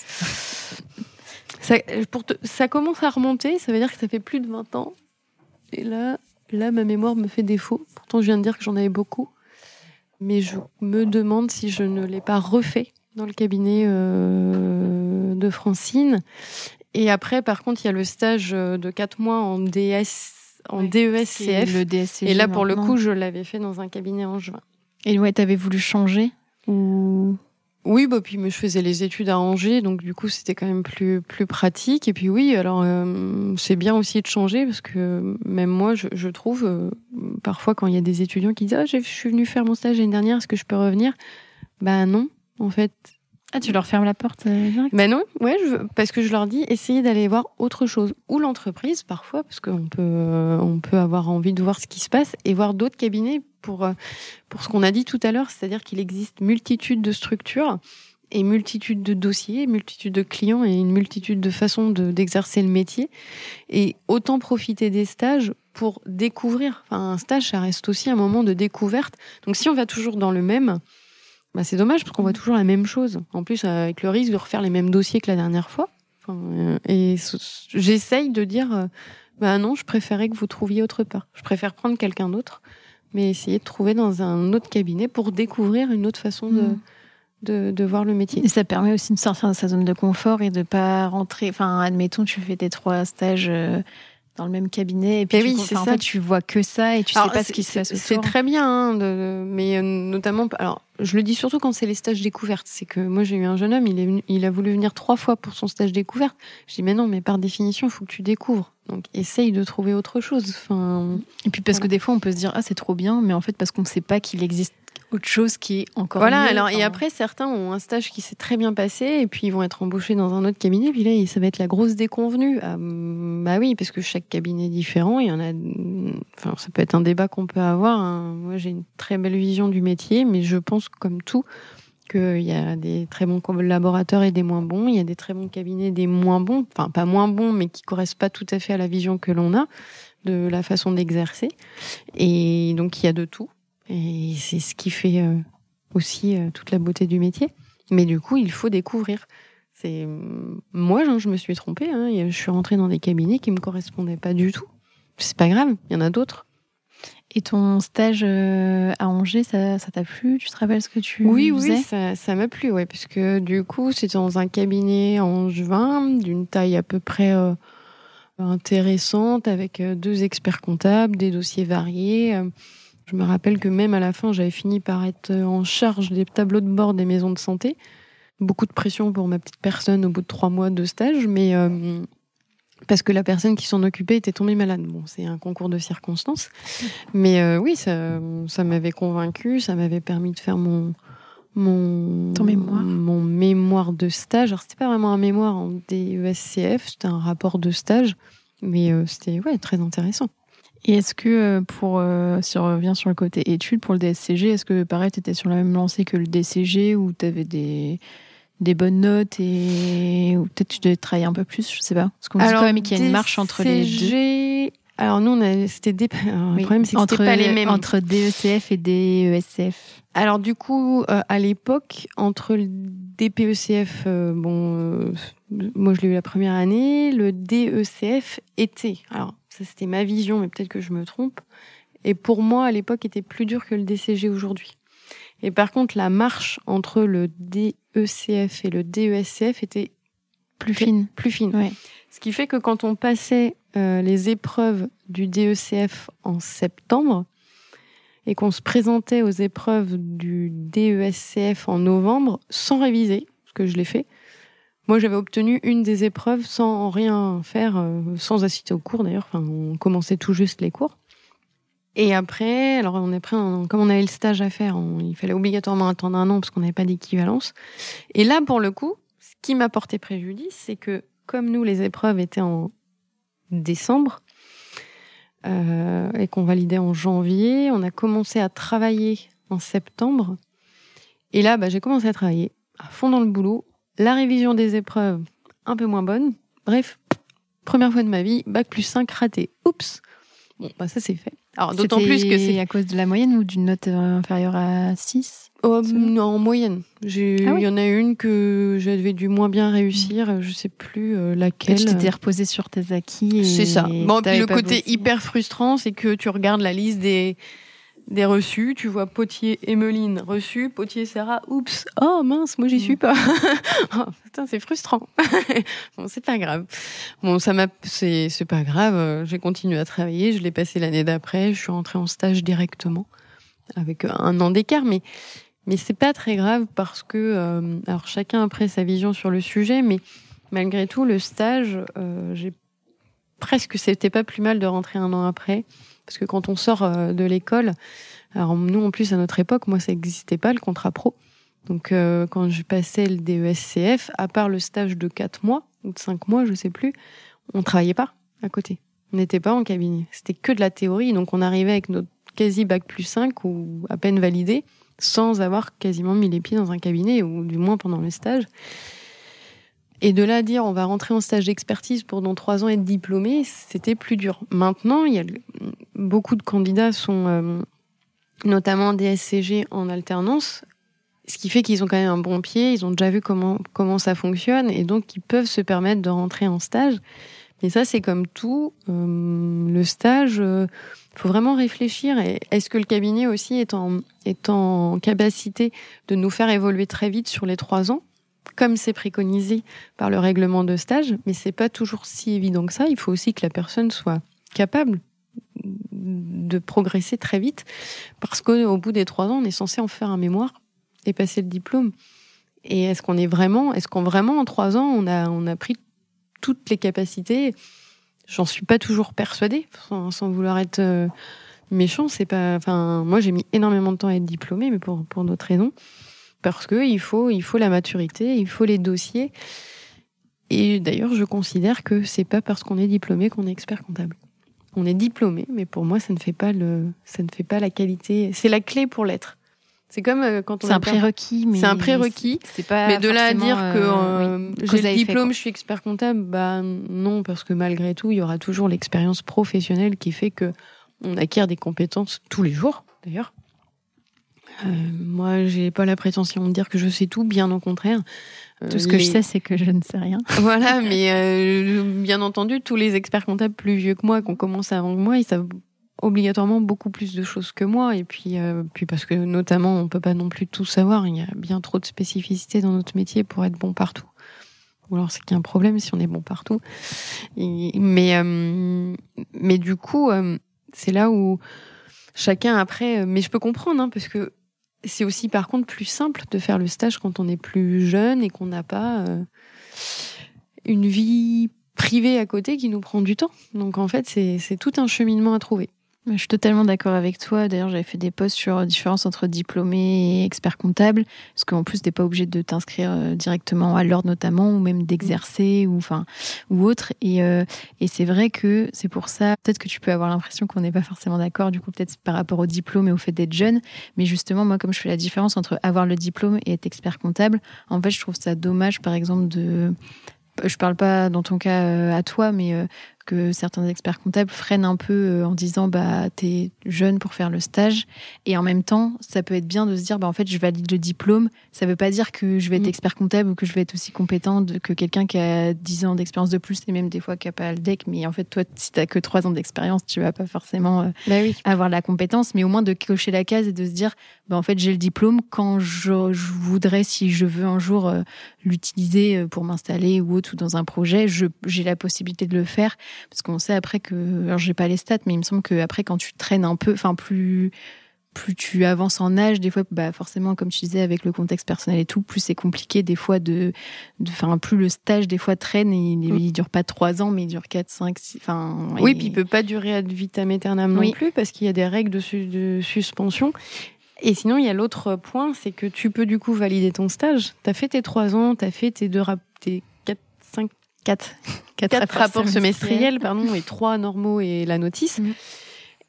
ça, pour ça commence à remonter, ça veut dire que ça fait plus de 20 ans. Et là, là, ma mémoire me fait défaut. Pourtant, je viens de dire que j'en avais beaucoup mais je me demande si je ne l'ai pas refait dans le cabinet euh, de Francine. Et après, par contre, il y a le stage euh, de 4 mois en DS, en DESCF. Le et là, pour le coup, je l'avais fait dans un cabinet en juin. Et ouais, t'avais voulu changer ou oui, bah puis je faisais les études à Angers, donc du coup c'était quand même plus plus pratique. Et puis oui, alors euh, c'est bien aussi de changer parce que même moi, je, je trouve euh, parfois quand il y a des étudiants qui disent ah je suis venu faire mon stage l'année dernière, est-ce que je peux revenir? Ben non, en fait. Ah, tu leur fermes la porte euh, Ben non, ouais, parce que je leur dis essayez d'aller voir autre chose ou l'entreprise parfois parce qu'on peut on peut avoir envie de voir ce qui se passe et voir d'autres cabinets pour, euh, pour ce qu'on a dit tout à l'heure, c'est-à-dire qu'il existe multitude de structures et multitude de dossiers, multitude de clients et une multitude de façons d'exercer le métier. Et autant profiter des stages pour découvrir. Enfin, un stage, ça reste aussi un moment de découverte. Donc si on va toujours dans le même, bah c'est dommage parce qu'on voit toujours la même chose. En plus, avec le risque de refaire les mêmes dossiers que la dernière fois. Euh, et j'essaye de dire, euh, bah non, je préférais que vous trouviez autre part. Je préfère prendre quelqu'un d'autre mais essayer de trouver dans un autre cabinet pour découvrir une autre façon de, mm. de, de, voir le métier. Et ça permet aussi de sortir de sa zone de confort et de pas rentrer. Enfin, admettons, tu fais tes trois stages. Dans le même cabinet et puis oui, c'est en fait tu vois que ça et tu sais pas ce qui se passe. C'est très bien, hein, de, mais euh, notamment, alors je le dis surtout quand c'est les stages découvertes. C'est que moi j'ai eu un jeune homme, il, est il a voulu venir trois fois pour son stage découverte. Je dis mais non, mais par définition, il faut que tu découvres. Donc essaye de trouver autre chose. Enfin, et puis parce que des fois on peut se dire ah c'est trop bien, mais en fait parce qu'on ne sait pas qu'il existe autre chose qui est encore voilà mieux, alors et après certains ont un stage qui s'est très bien passé et puis ils vont être embauchés dans un autre cabinet puis là ça va être la grosse déconvenue. Ah, bah oui parce que chaque cabinet est différent il y en a enfin ça peut être un débat qu'on peut avoir hein. moi j'ai une très belle vision du métier mais je pense comme tout qu'il y a des très bons collaborateurs et des moins bons il y a des très bons cabinets des moins bons enfin pas moins bons mais qui correspondent pas tout à fait à la vision que l'on a de la façon d'exercer. Et donc il y a de tout et c'est ce qui fait euh, aussi euh, toute la beauté du métier. Mais du coup, il faut découvrir. C'est moi, je me suis trompée. Hein. Je suis rentrée dans des cabinets qui me correspondaient pas du tout. C'est pas grave, il y en a d'autres. Et ton stage euh, à Angers, ça, t'a plu? Tu te rappelles ce que tu oui, faisais? Oui, ça, ça m'a plu, ouais, parce que du coup, c'était dans un cabinet en juin, d'une taille à peu près intéressante, avec deux experts comptables, des dossiers variés. Je me rappelle que même à la fin, j'avais fini par être en charge des tableaux de bord des maisons de santé. Beaucoup de pression pour ma petite personne au bout de trois mois de stage, mais euh, parce que la personne qui s'en occupait était tombée malade. Bon, c'est un concours de circonstances, mais euh, oui, ça, ça m'avait convaincu, ça m'avait permis de faire mon mon mémoire mon mémoire de stage. Alors c'était pas vraiment un mémoire en DESCF, c'était un rapport de stage, mais euh, c'était ouais très intéressant. Et est-ce que euh, pour, euh, si on revient sur le côté études, pour le DSCG, est-ce que pareil, tu étais sur la même lancée que le DCG ou tu avais des, des bonnes notes et ou peut-être tu devais travailler un peu plus, je sais pas. Parce qu'on dit quand même qu'il y a une marche entre les deux. Alors nous, on c'était des... le problème, c'est que entre, pas les mêmes. Entre DECF et DESCF. Alors du coup, euh, à l'époque, entre le DPECF, bon, moi je l'ai eu la première année, le DECF était. Alors c'était ma vision, mais peut-être que je me trompe. Et pour moi, à l'époque, était plus dur que le DCG aujourd'hui. Et par contre, la marche entre le DECF et le DESCF était plus fine. Plus fine. Ce qui fait que quand on passait euh, les épreuves du DECF en septembre et qu'on se présentait aux épreuves du DESCF en novembre sans réviser, ce que je l'ai fait, moi, j'avais obtenu une des épreuves sans rien faire, euh, sans assister au cours d'ailleurs. Enfin, on commençait tout juste les cours. Et après, alors on est prêt, comme on avait le stage à faire, il fallait obligatoirement attendre un an parce qu'on n'avait pas d'équivalence. Et là, pour le coup, ce qui m'a porté préjudice, c'est que comme nous, les épreuves étaient en décembre euh, et qu'on validait en janvier, on a commencé à travailler en septembre. Et là, bah, j'ai commencé à travailler à fond dans le boulot la révision des épreuves, un peu moins bonne. Bref, première fois de ma vie, bac plus 5 raté. Oups. Bon, bah ça c'est fait. Alors d'autant plus que c'est à cause de la moyenne ou d'une note euh, inférieure à 6 Non, en moyenne. Ah il y en a une que j'avais dû moins bien réussir, je sais plus euh, laquelle. tu t'étais reposé sur tes acquis. C'est ça. Bon, puis le côté hyper frustrant, c'est que tu regardes la liste des des reçus, tu vois Potier, Emeline, reçu, Potier, Sarah, oups, oh mince, moi j'y suis mm. pas. oh, putain, c'est frustrant. bon, c'est pas grave. Bon, ça m'a, c'est, c'est pas grave. J'ai continué à travailler, je l'ai passé l'année d'après, je suis rentrée en stage directement avec un an d'écart, mais mais c'est pas très grave parce que euh, alors chacun après sa vision sur le sujet, mais malgré tout le stage, euh, j'ai presque c'était pas plus mal de rentrer un an après parce que quand on sort euh, de l'école, alors nous en plus à notre époque, moi ça n'existait pas le contrat pro. Donc euh, quand je passais le DESCF, à part le stage de 4 mois ou de 5 mois, je sais plus, on travaillait pas à côté. On n'était pas en cabinet. C'était que de la théorie. Donc on arrivait avec notre quasi bac plus 5 ou à peine validé sans avoir quasiment mis les pieds dans un cabinet ou du moins pendant le stage. Et de là à dire on va rentrer en stage d'expertise pour dans trois ans être diplômé, c'était plus dur. Maintenant, il y a beaucoup de candidats sont euh, notamment DSCG en alternance, ce qui fait qu'ils ont quand même un bon pied, ils ont déjà vu comment comment ça fonctionne et donc ils peuvent se permettre de rentrer en stage. Mais ça, c'est comme tout. Euh, le stage, euh, faut vraiment réfléchir. Est-ce que le cabinet aussi est en, est en capacité de nous faire évoluer très vite sur les trois ans? Comme c'est préconisé par le règlement de stage, mais c'est pas toujours si évident que ça. Il faut aussi que la personne soit capable de progresser très vite, parce qu'au bout des trois ans, on est censé en faire un mémoire et passer le diplôme. Et est-ce qu'on est vraiment, est-ce qu'on vraiment en trois ans, on a, on a pris toutes les capacités? J'en suis pas toujours persuadée, sans, vouloir être euh, méchant. C'est pas, enfin, moi j'ai mis énormément de temps à être diplômée, mais pour pour d'autres raisons, parce que il faut, il faut la maturité, il faut les dossiers. Et d'ailleurs, je considère que c'est pas parce qu'on est diplômé qu'on est expert comptable. On est diplômé, mais pour moi, ça ne fait pas le, ça ne fait pas la qualité. C'est la clé pour l'être. C'est comme euh, quand on. C'est un prérequis, mais. C'est un prérequis. C'est pas. Mais de là à dire que euh, euh, j'ai le diplôme, je suis expert comptable, bah non, parce que malgré tout, il y aura toujours l'expérience professionnelle qui fait que on acquiert des compétences tous les jours, d'ailleurs. Euh, moi, j'ai pas la prétention de dire que je sais tout, bien au contraire. tout ce que je sais, c'est que je ne sais rien. voilà, mais bien entendu, tous les experts comptables plus vieux que moi, qui ont commencé avant que moi, ils savent obligatoirement beaucoup plus de choses que moi et puis euh, puis parce que notamment on peut pas non plus tout savoir il y a bien trop de spécificités dans notre métier pour être bon partout ou alors c'est qu'il y a un problème si on est bon partout mais euh, mais du coup euh, c'est là où chacun après mais je peux comprendre hein, parce que c'est aussi par contre plus simple de faire le stage quand on est plus jeune et qu'on n'a pas une vie privée à côté qui nous prend du temps. Donc en fait c'est tout un cheminement à trouver je suis totalement d'accord avec toi. D'ailleurs, j'avais fait des posts sur la différence entre diplômé et expert comptable, parce qu'en plus, t'es pas obligé de t'inscrire euh, directement à l'ordre notamment, ou même d'exercer, ou enfin, ou autre. Et, euh, et c'est vrai que c'est pour ça, peut-être que tu peux avoir l'impression qu'on n'est pas forcément d'accord, du coup, peut-être par rapport au diplôme et au fait d'être jeune. Mais justement, moi, comme je fais la différence entre avoir le diplôme et être expert comptable, en fait, je trouve ça dommage, par exemple, de je parle pas dans ton cas euh, à toi, mais que certains experts comptables freinent un peu euh, en disant bah t'es jeune pour faire le stage. Et en même temps ça peut être bien de se dire bah en fait je valide le diplôme. Ça veut pas dire que je vais être mm. expert comptable ou que je vais être aussi compétente que quelqu'un qui a 10 ans d'expérience de plus et même des fois qui a pas le deck. Mais en fait toi si t'as que 3 ans d'expérience tu vas pas forcément euh, bah oui. avoir la compétence. Mais au moins de cocher la case et de se dire bah en fait j'ai le diplôme. Quand je, voudrais si je veux un jour euh, l'utiliser pour m'installer ou autre ou dans un projet j'ai la possibilité de le faire parce qu'on sait après que, alors j'ai pas les stats, mais il me semble que après quand tu traînes un peu, enfin plus plus tu avances en âge, des fois, bah forcément, comme tu disais, avec le contexte personnel et tout, plus c'est compliqué des fois de, enfin, plus le stage des fois traîne et il, mm. dure pas trois ans, mais il dure quatre, cinq, six, enfin. Oui, puis il peut pas durer ad vitam aeternam non plus parce qu'il y a des règles de, de suspension. Et sinon, il y a l'autre point, c'est que tu peux du coup valider ton stage. Tu as fait tes trois ans, tu as fait tes deux, tes quatre, cinq, quatre, quatre, rapports semestriels, pardon, et trois normaux et la notice. Mm.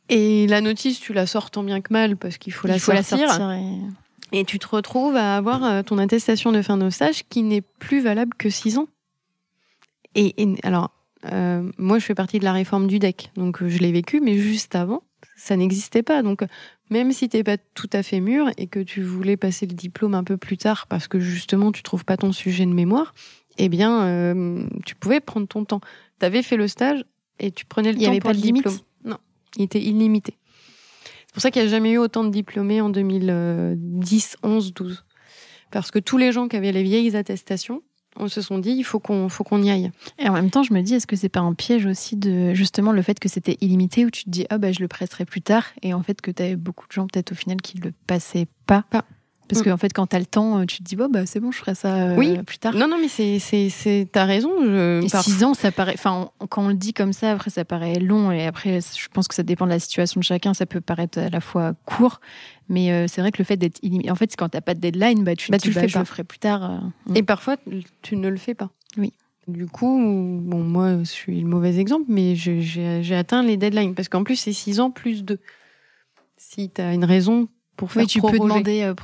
Et la notice, tu la sors tant bien que mal parce qu'il faut, la, sortir. et... tu te retrouves à avoir euh, ton attestation de fin de stage qui n'est plus valable que six ans. Et, alors, euh, moi, je fais partie de la réforme du DEC, donc euh, je l'ai vécu, mais juste avant, ça n'existait pas. Donc, même si t'es pas tout à fait mûr et que tu voulais passer le diplôme un peu plus tard parce que justement tu trouves pas ton sujet de mémoire, eh bien, euh, tu pouvais prendre ton temps. Tu avais fait le stage et tu prenais le temps avait pour pas le de limite? Non, il était illimité. C'est pour ça qu'il n'y a jamais eu autant de diplômés en 2010, 11, 12. Parce que tous les gens qui avaient les vieilles attestations, on se sont dit il faut qu'on faut qu'on y aille. Et en même temps, je me dis est-ce que c'est pas un piège aussi de justement le fait que c'était illimité où tu te dis ah bah je le presserai plus tard et en fait que tu avais beaucoup de gens peut-être au final qui le passaient pas? pas. Parce mm. qu'en fait, quand t'as le temps, euh, tu te dis, bon, bah, c'est bon, je ferai ça euh, plus tard. Non, non, mais c'est, c'est, c'est, t'as raison. Je... Six ans, ça paraît, enfin, quand on le dit comme ça, après, ça paraît long. Et après, je pense que ça dépend de la situation de chacun. Ça peut paraître à la fois court. Mais euh, c'est vrai que le fait d'être en fait, quand t'as pas de deadline, bah, tu bah, dis, tu le bah, fais je pas. le ferai plus tard. Et parfois, tu ne le fais pas. Oui. Du coup, bon, moi, je suis le mauvais exemple, mais j'ai, j'ai atteint les deadlines. Parce qu'en plus, c'est six ans plus deux. Si tu as une raison pour faire oui, tu peux demander euh,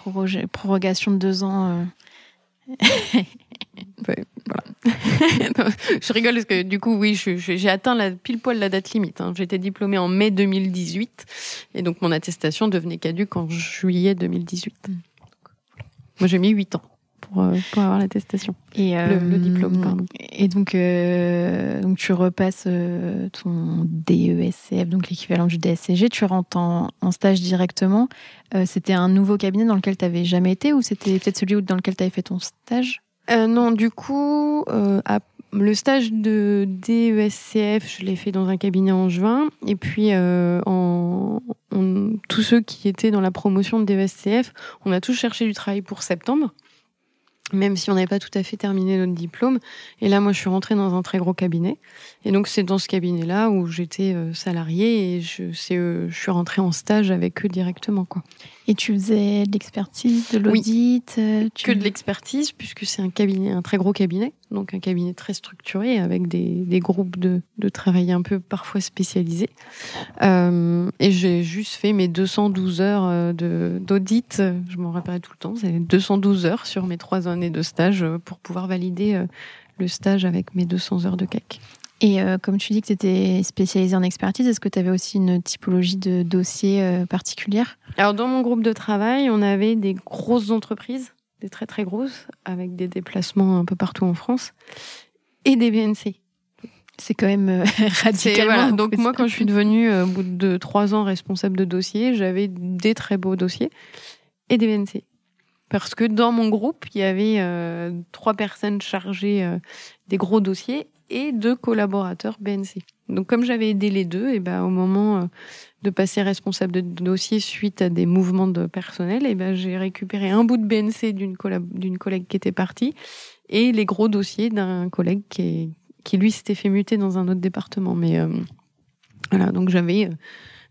prorogation de deux ans. Euh. je rigole parce que du coup, oui, j'ai atteint la, pile poil la date limite. Hein. J'étais diplômée en mai 2018 et donc mon attestation devenait caduque en juillet 2018. Mm. Moi, j'ai mis huit ans. Euh, pour, avoir l'attestation. Et le, diplôme, pardon. Et donc, donc tu repasses ton DESCF, donc l'équivalent du DSCG, tu rentres en, en stage directement. c'était un nouveau cabinet dans lequel tu n'avais jamais été ou c'était peut-être celui dans lequel tu avais fait ton stage? Non, du coup, le stage de DESCF, je l'ai fait dans un cabinet en juin. Et puis, en, tous ceux qui étaient dans la promotion de DESCF, on a tous cherché du travail pour septembre même si on n'avait pas tout à fait terminé notre diplôme. Et là, moi, je suis rentrée dans un très gros cabinet. Et donc, c'est dans ce cabinet-là où j'étais euh, salariée et je, euh, je suis rentrée en stage avec eux directement. Quoi. Et tu faisais de l'expertise, de l'audit euh, Que de l'expertise, puisque c'est un cabinet, un très gros cabinet, donc un cabinet très structuré avec des, des groupes de, de travail un peu parfois spécialisés. Euh, et j'ai juste fait mes 212 heures euh, d'audit, je m'en rappelle tout le temps, c'est 212 heures sur mes trois années de stage pour pouvoir valider le stage avec mes 200 heures de CAC. Et euh, comme tu dis que tu étais spécialisée en expertise, est-ce que tu avais aussi une typologie de dossiers euh, particulière? Alors dans mon groupe de travail, on avait des grosses entreprises, des très très grosses, avec des déplacements un peu partout en France, et des BNC. C'est quand même euh, radicalement. Donc moi, quand je suis devenue, au bout de trois ans, responsable de dossier, j'avais des très beaux dossiers et des BNC. Parce que dans mon groupe, il y avait trois personnes chargées des gros dossiers et deux collaborateurs BNC. Donc comme j'avais aidé les deux, et ben au moment euh, de passer responsable de dossier suite à des mouvements de personnel, et ben j'ai récupéré un bout de BNC d'une d'une collègue qui était partie et les gros dossiers d'un collègue qui qui lui s'était fait muter dans un autre département. Mais euh, voilà, donc j'avais euh,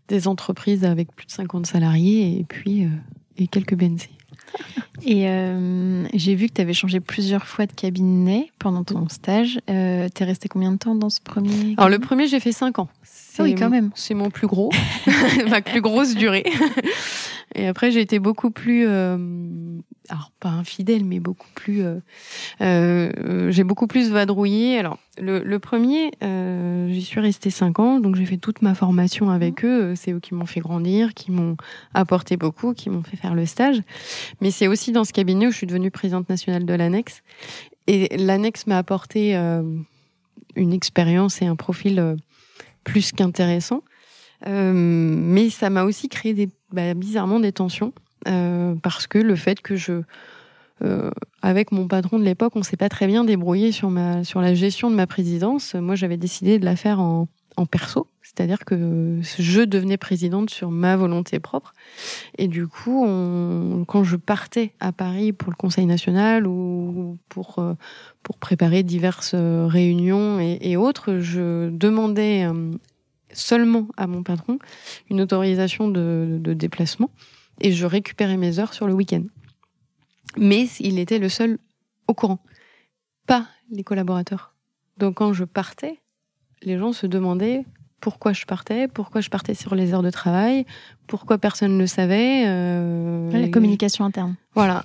des entreprises avec plus de 50 salariés et puis et quelques BNC. Et euh, j'ai vu que tu avais changé plusieurs fois de cabinet pendant ton stage. Euh, tu es resté combien de temps dans ce premier Alors le premier, j'ai fait 5 ans. Ah oui, quand même. C'est mon plus gros, ma plus grosse durée. Et après, j'ai été beaucoup plus, euh, alors pas infidèle, mais beaucoup plus, euh, euh, j'ai beaucoup plus vadrouillé. Alors le, le premier, euh, j'y suis restée cinq ans, donc j'ai fait toute ma formation avec mmh. eux. C'est eux qui m'ont fait grandir, qui m'ont apporté beaucoup, qui m'ont fait faire le stage. Mais c'est aussi dans ce cabinet où je suis devenue présidente nationale de l'annexe. Et l'annexe m'a apporté euh, une expérience et un profil euh, plus qu'intéressant. Euh, mais ça m'a aussi créé des, bah, bizarrement des tensions euh, parce que le fait que je euh, avec mon patron de l'époque, on s'est pas très bien débrouillé sur la gestion de ma présidence. Moi, j'avais décidé de la faire en, perso, c'est-à-dire que je devenais présidente sur ma volonté propre. Et du coup, quand je partais à Paris pour le Conseil national ou pour pour préparer diverses réunions et autres, je demandais seulement à mon patron une autorisation de, déplacement et je récupérais mes heures sur le week-end. Mais il était le seul au courant, pas les collaborateurs. Donc quand je partais, les gens se demandaient pourquoi je partais, pourquoi je partais sur les heures de travail, pourquoi personne ne le savait. Euh, la communication interne. Voilà.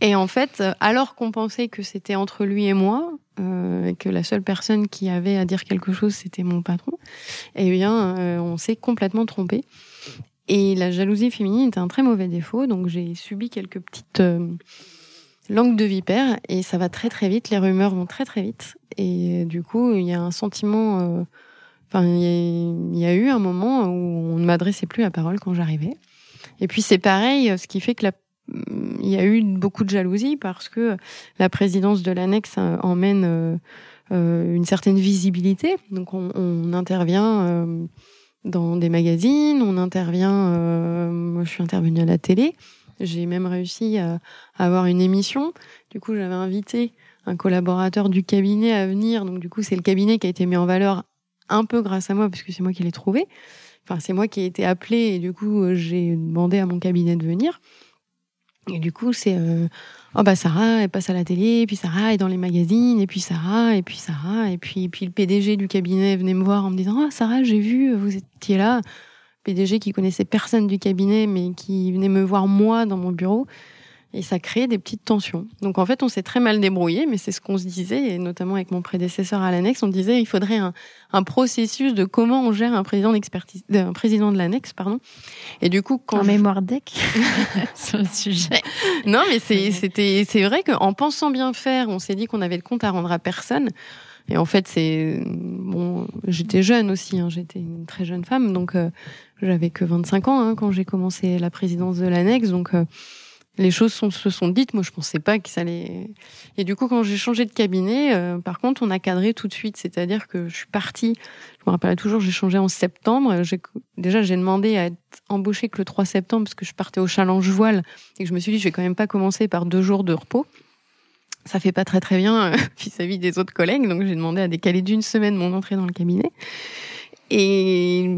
Et en fait, alors qu'on pensait que c'était entre lui et moi, euh, et que la seule personne qui avait à dire quelque chose, c'était mon patron, eh bien, euh, on s'est complètement trompé. Et la jalousie féminine est un très mauvais défaut, donc j'ai subi quelques petites euh, langues de vipère, et ça va très très vite, les rumeurs vont très très vite, et du coup, il y a un sentiment... Enfin, il y, a eu un moment où on ne m'adressait plus la parole quand j'arrivais. Et puis c'est pareil, ce qui fait que la il y a eu beaucoup de jalousie parce que la présidence de l'annexe euh, emmène euh, euh, une certaine visibilité. Donc on, on intervient dans des magazines, on intervient. moi, je suis intervenue à la télé. J'ai même réussi à, avoir une émission. Du coup, j'avais invité un collaborateur du cabinet à venir. Donc du coup, c'est le cabinet qui a été mis en valeur un peu grâce à moi parce que c'est moi qui l'ai trouvé. Enfin, c'est moi qui ai été appelée et du coup, j'ai demandé à mon cabinet de venir. Et du coup, c'est euh, oh bah Sarah, elle passe à la télé, et puis Sarah est dans les magazines, et puis Sarah, et puis Sarah, et puis, puis le PDG du cabinet venait me voir en me disant oh, Sarah, j'ai vu, vous étiez là. PDG qui connaissait personne du cabinet, mais qui venait me voir moi dans mon bureau et ça crée des petites tensions. Donc en fait, on s'est très mal débrouillé, mais c'est ce qu'on se disait, et notamment avec mon prédécesseur à l'annexe, on disait il faudrait un, un, processus de comment on gère un président d'expertise, un président de l'annexe, pardon. Et du coup, quand en mémoire deck sur le sujet. Non, mais c'est c'était c'est vrai qu'en pensant bien faire, on s'est dit qu'on avait le compte à rendre à personne. Et en fait, c'est bon. J'étais jeune aussi, hein, j'étais une très jeune femme, donc euh, j'avais que 25 ans hein, quand j'ai commencé la présidence de l'annexe, donc. Euh, les choses se sont dites. Moi, je pensais pas que ça allait. Et du coup, quand j'ai changé de cabinet, euh, par contre, on a cadré tout de suite. C'est-à-dire que je suis partie. Je me rappelle toujours, j'ai changé en septembre. Déjà, j'ai demandé à être embauchée que le 3 septembre parce que je partais au challenge voile et que je me suis dit, je vais quand même pas commencer par deux jours de repos. Ça fait pas très très bien euh, vis-à-vis des autres collègues, donc j'ai demandé à décaler d'une semaine mon entrée dans le cabinet. Et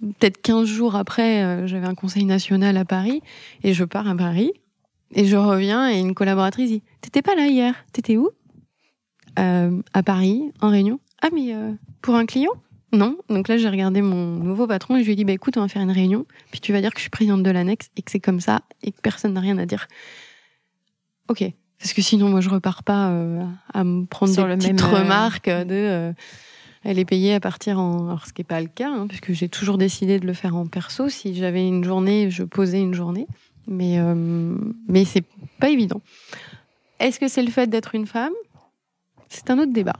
peut-être 15 jours après, euh, j'avais un conseil national à Paris et je pars à Paris et je reviens et une collaboratrice dit T'étais pas là hier T'étais où? Euh, À Paris, en réunion. Ah, mais euh, pour un client? Non. Donc là, j'ai regardé mon nouveau patron et je lui ai dit bah, Écoute, on va faire une réunion. Puis tu vas dire que je suis présidente de l'annexe et que c'est comme ça et que personne n'a rien à dire. Ok. Parce que sinon, moi, je repars pas euh, à me prendre Sur des petites remarques de elle est payée à partir en. Alors, ce qui n'est pas le cas, hein, puisque j'ai toujours décidé de le faire en perso. Si j'avais une journée, je posais une journée. Mais, euh, mais c'est pas évident. Est-ce que c'est le fait d'être une femme? C'est un autre débat.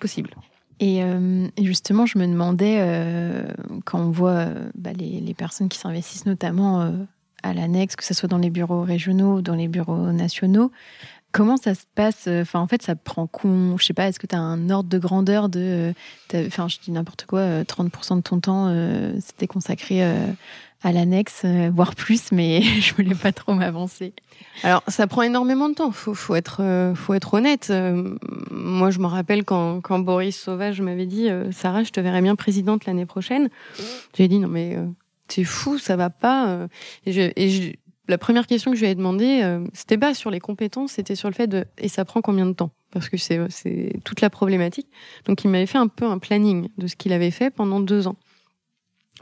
Possible. Et, euh, justement, je me demandais, euh, quand on voit euh, bah, les, personnes qui s'investissent notamment à l'annexe, que ce soit dans les bureaux régionaux ou dans les bureaux nationaux, Comment ça se passe? Enfin, en fait, ça prend con. Je sais pas. Est-ce que tu as un ordre de grandeur de Enfin, je dis n'importe quoi. 30% euh, de ton temps, c'était consacré à l'annexe, voire plus, mais je voulais pas trop m'avancer. Alors, ça prend énormément de temps. Faut, faut être, faut être honnête. moi, je me rappelle quand, quand Boris Sauvage m'avait dit, Sarah, je te verrai bien présidente l'année prochaine. J'ai dit non mais c'est fou, ça va pas. Et je, et je la première question que je lui ai demandé, euh, c'était pas sur les compétences, c'était sur le fait de et ça prend combien de temps? Parce que c'est toute la problématique. Donc il m'avait fait un peu un planning de ce qu'il avait fait pendant deux ans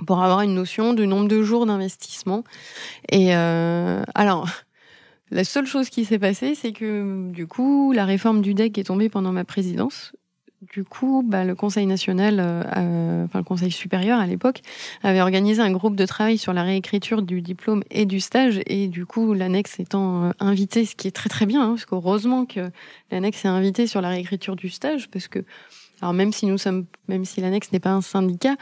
pour avoir une notion du nombre de jours d'investissement. Et euh, alors. La seule chose qui s'est passée, c'est que du coup, la réforme du DEC est tombée pendant ma présidence du coup, bah, le Conseil national, euh, euh, enfin le Conseil supérieur à l'époque, avait organisé un groupe de travail sur la réécriture du diplôme et du stage, et du coup, l'annexe étant euh, invitée, ce qui est très très bien, hein, parce qu'heureusement que l'annexe est invitée sur la réécriture du stage, parce que, alors même si nous sommes, même si l'annexe n'est pas un syndicat,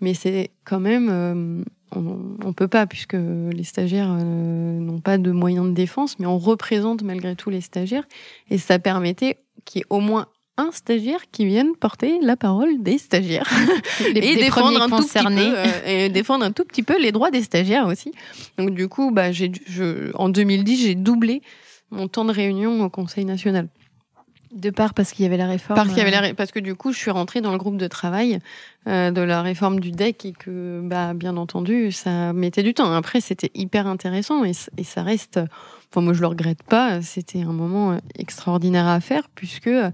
mais c'est quand même, on, on peut pas, puisque les stagiaires n'ont pas de moyens de défense, mais on représente malgré tout les stagiaires, et ça permettait qu'il y ait au moins un stagiaire qui vienne porter la parole des stagiaires et défendre un tout petit peu euh, et défendre un tout petit peu les droits des stagiaires aussi. Donc du coup, bah j'ai en 2010 j'ai doublé mon temps de réunion au Conseil national. De part parce qu'il y avait la réforme. Parce qu'il y avait la, euh, parce que du coup, je suis rentrée dans le groupe de travail euh, de la réforme du DEC et que, bah, bien entendu, ça mettait du temps. Après, c'était hyper intéressant et, et ça reste Enfin, moi, je le regrette pas. C'était un moment euh, extraordinaire à faire puisque, euh,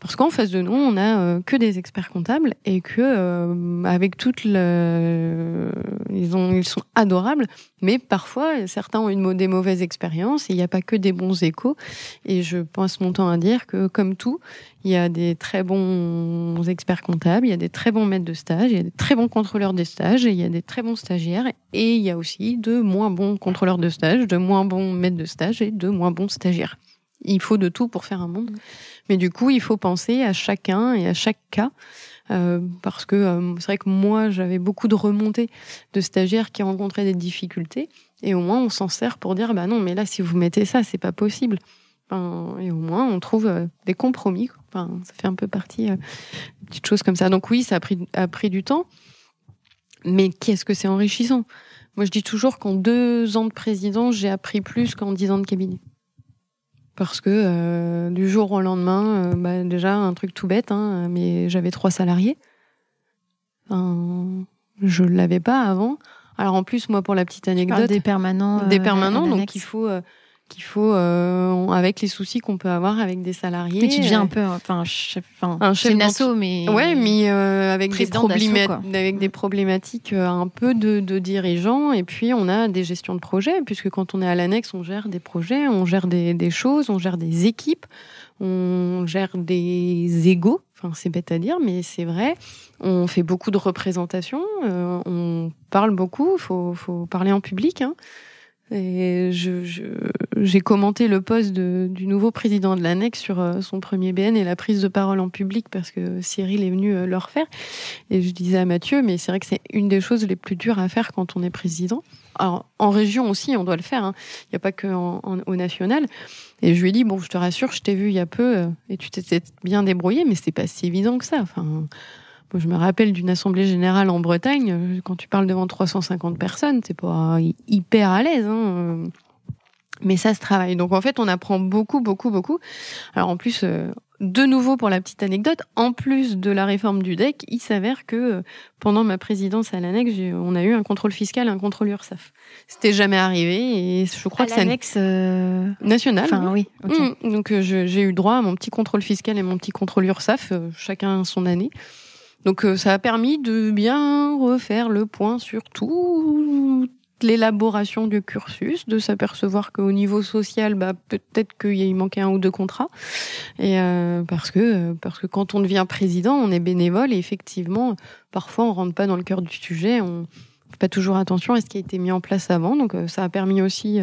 parce qu'en face de nous, on a euh, que des experts comptables et que, avec toutes le, ils ont, ils sont adorables. Mais parfois, certains ont une, des mauvaises expériences il n'y a pas que des bons échos. Et je pense mon temps à dire que, comme tout, il y a des très bons experts comptables, il y a des très bons maîtres de stage, il y a des très bons contrôleurs des stages, et il y a des très bons stagiaires, et il y a aussi de moins bons contrôleurs de stage, de moins bons maîtres de stage et de moins bons stagiaires. Il faut de tout pour faire un monde. Mais du coup, il faut penser à chacun et à chaque cas. Euh, parce que euh, c'est vrai que moi, j'avais beaucoup de remontées de stagiaires qui rencontraient des difficultés. Et au moins, on s'en sert pour dire, bah non, mais là, si vous mettez ça, c'est pas possible et au moins, on trouve euh, des compromis. Enfin, ça fait un peu partie, euh, petites choses comme ça. Donc oui, ça a pris, a pris du temps. Mais qu'est-ce que c'est enrichissant? Moi, je dis toujours qu'en deux ans de présidence, j'ai appris plus qu'en dix ans de cabinet. Parce que euh, du jour au lendemain, bah, déjà, un truc tout bête, hein, mais j'avais trois salariés. Enfin, je ne l'avais pas avant. Alors en plus, moi, pour la petite anecdote... des permanents. Des permanents, donc il faut qu'il faut euh, avec les soucis qu'on peut avoir avec des salariés. Mais tu deviens un peu, enfin, chef, enfin un chef d'assaut, mais ouais, mais euh, avec des problématiques, avec des problématiques euh, un peu de, de, dirigeants. Et puis on a des gestions de projets, puisque quand on est à l'annexe, on gère des projets, on gère des, des choses, on gère des équipes, on gère des égaux. Enfin, c'est bête à dire, mais c'est vrai. On fait beaucoup de représentations, on parle beaucoup. Faut, faut parler en public. Hein. Et je, j'ai commenté le poste de, du nouveau président de l'annexe sur euh, son premier BN et la prise de parole en public parce que Cyril est venu euh, le refaire. Et je disais à Mathieu, mais c'est vrai que c'est une des choses les plus dures à faire quand on est président. Alors, en région aussi, on doit le faire. Hein. Il n'y a pas que national. Et je lui ai dit, bon, je te rassure, je t'ai vu il y a peu euh, et tu t'es bien débrouillé, mais c'est pas si évident que ça. Enfin, je me rappelle d'une assemblée générale en Bretagne, euh, quand tu parles devant 350 personnes, t'es pas hyper à l'aise. Hein. Euh. Mais ça se travaille. Donc en fait, on apprend beaucoup, beaucoup, beaucoup. Alors en plus, euh, de nouveau pour la petite anecdote, en plus de la réforme du DEC, il s'avère que pendant ma présidence à l'annexe, on a eu un contrôle fiscal, un contrôle URSAF. C'était jamais arrivé et je crois que c'est l'annexe nationale. Enfin oui. Mmh. donc j'ai eu droit à mon petit contrôle fiscal et mon petit contrôle URSAF, chacun son année. Donc euh, ça a permis de bien refaire le point sur toute l'élaboration du cursus, de s'apercevoir qu'au niveau social, bah, peut-être qu'il manquait un ou deux contrats, et euh, parce que parce que quand on devient président, on est bénévole et effectivement, parfois on rentre pas dans le cœur du sujet, on fait pas toujours attention à ce qui a été mis en place avant, donc euh, ça a permis aussi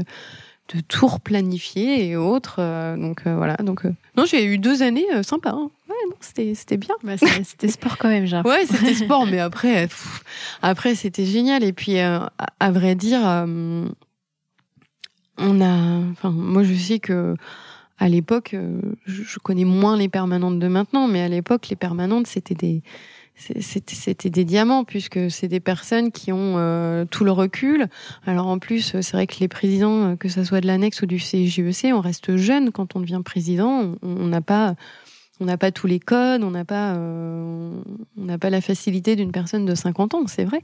de tout replanifier et autres. donc voilà. Donc non, j'ai eu deux années sympas. Hein c'était bien. Bah, c'était sport quand même, genre. Ouais, c'était sport, mais après, après c'était génial. Et puis, euh, à, vrai dire, euh, on a, enfin, moi je sais que à l'époque, euh, je, connais moins les permanentes de maintenant, mais à l'époque, les permanentes, c'était des c'était des diamants puisque c'est des personnes qui ont tout le recul. Alors en plus, c'est vrai que les présidents, que ce soit de l'annexe ou du CJEC, on reste jeune quand on devient président. On n'a pas on n'a pas tous les codes, on n'a pas, euh, on n'a pas la facilité d'une personne de 50 ans, c'est vrai.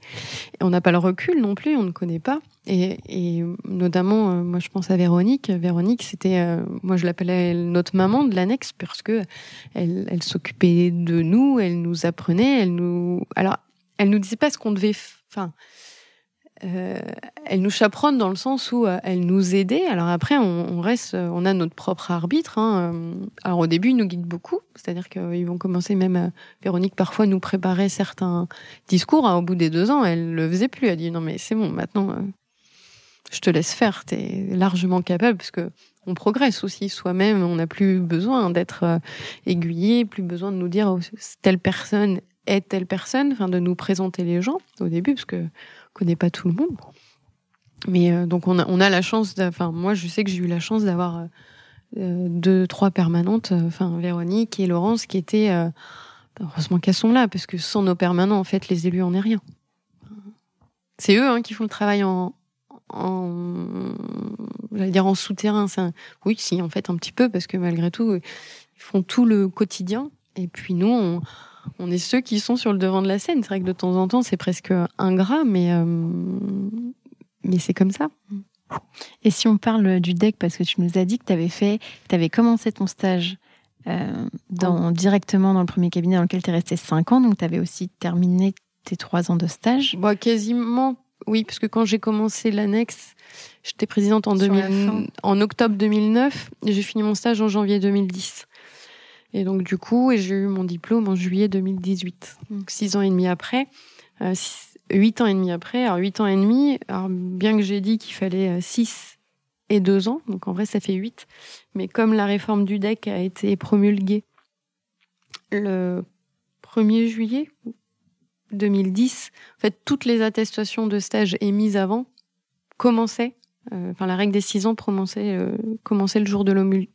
Et on n'a pas le recul non plus, on ne connaît pas. Et, et notamment, euh, moi, je pense à Véronique. Véronique, c'était, euh, moi, je l'appelais notre maman de l'annexe parce que elle, elle s'occupait de nous, elle nous apprenait, elle nous, alors, elle nous disait pas ce qu'on devait, enfin euh, elle nous chaperonne dans le sens où euh, elle nous aidait. Alors après, on, reste, euh, on a notre propre arbitre. Hein. Alors au début, ils nous guident beaucoup, c'est-à-dire qu'ils vont commencer même. Véronique parfois nous préparer certains discours. Hein. Au bout des deux ans, elle le faisait plus. Elle dit non mais c'est bon, maintenant je te laisse faire. T'es largement capable parce que on progresse aussi soi-même. On n'a plus besoin d'être aiguillé, plus besoin de nous dire oh, telle personne est telle personne, enfin de nous présenter les gens au début parce que connaît pas tout le monde. Mais euh, donc on a, on a la chance, enfin moi je sais que j'ai eu la chance d'avoir euh, euh, deux, trois permanentes, enfin Véronique et Laurence qui étaient, heureusement qu'elles sont là, parce que sans nos permanents, en fait, les élus, on est rien. C'est eux hein, qui font le travail en, j'allais dire en souterrain. Oui, si, en fait, un petit peu, parce que malgré tout, ils font tout le quotidien. Et puis nous, on, on est ceux qui sont sur le devant de la scène. C'est vrai que de temps en temps, c'est presque ingrat, mais, euh, mais c'est comme ça. Et si on parle du deck, parce que tu nous as dit que tu avais fait, tu avais commencé ton stage euh, dans, directement dans le premier cabinet dans lequel tu es resté 5 ans, donc tu avais aussi terminé tes 3 ans de stage bah, Quasiment, oui, parce que quand j'ai commencé l'annexe, j'étais présidente en, en octobre 2009 et j'ai fini mon stage en janvier 2010. Et donc, du coup, j'ai eu mon diplôme en juillet 2018. Donc, six ans et demi après. Euh, huit ans et demi après. Alors, huit ans et demi, alors, bien que j'ai dit qu'il fallait euh, six et deux ans, donc en vrai, ça fait huit. Mais comme la réforme du DEC a été promulguée le 1er juillet 2010, en fait, toutes les attestations de stage émises avant commençaient, euh, enfin, la règle des six ans commençait, euh, commençait le jour de l'omul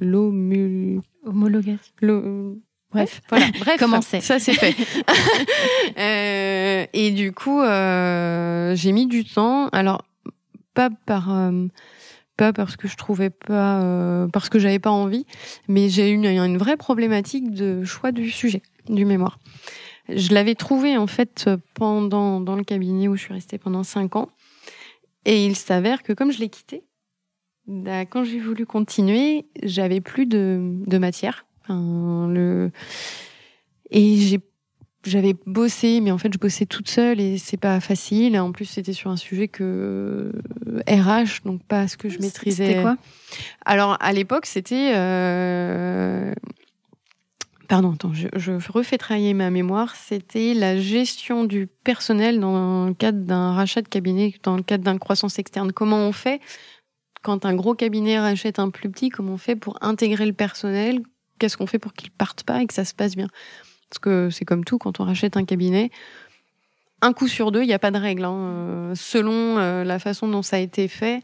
Homologation. Euh, bref, voilà. Bref, comment c'est Ça c'est fait. euh, et du coup, euh, j'ai mis du temps. Alors pas par euh, pas parce que je trouvais pas euh, parce que j'avais pas envie, mais j'ai eu une, une vraie problématique de choix du sujet du mémoire. Je l'avais trouvé en fait pendant dans le cabinet où je suis restée pendant cinq ans, et il s'avère que comme je l'ai quitté, quand j'ai voulu continuer, j'avais plus de, de matière. Enfin, le... Et j'ai j'avais bossé, mais en fait, je bossais toute seule et c'est pas facile. En plus, c'était sur un sujet que RH, donc pas ce que je maîtrisais. C'était quoi? Alors, à l'époque, c'était euh... Pardon, attends, je, je, refais travailler ma mémoire. C'était la gestion du personnel dans le cadre d'un rachat de cabinet, dans le cadre d'un croissance externe. Comment on fait quand un gros cabinet rachète un plus petit Comment on fait pour intégrer le personnel? Qu'est-ce qu'on fait pour qu'il parte pas et que ça se passe bien? Parce que c'est comme tout, quand on rachète un cabinet, un coup sur deux, il n'y a pas de règle. Hein. Euh, selon euh, la façon dont ça a été fait,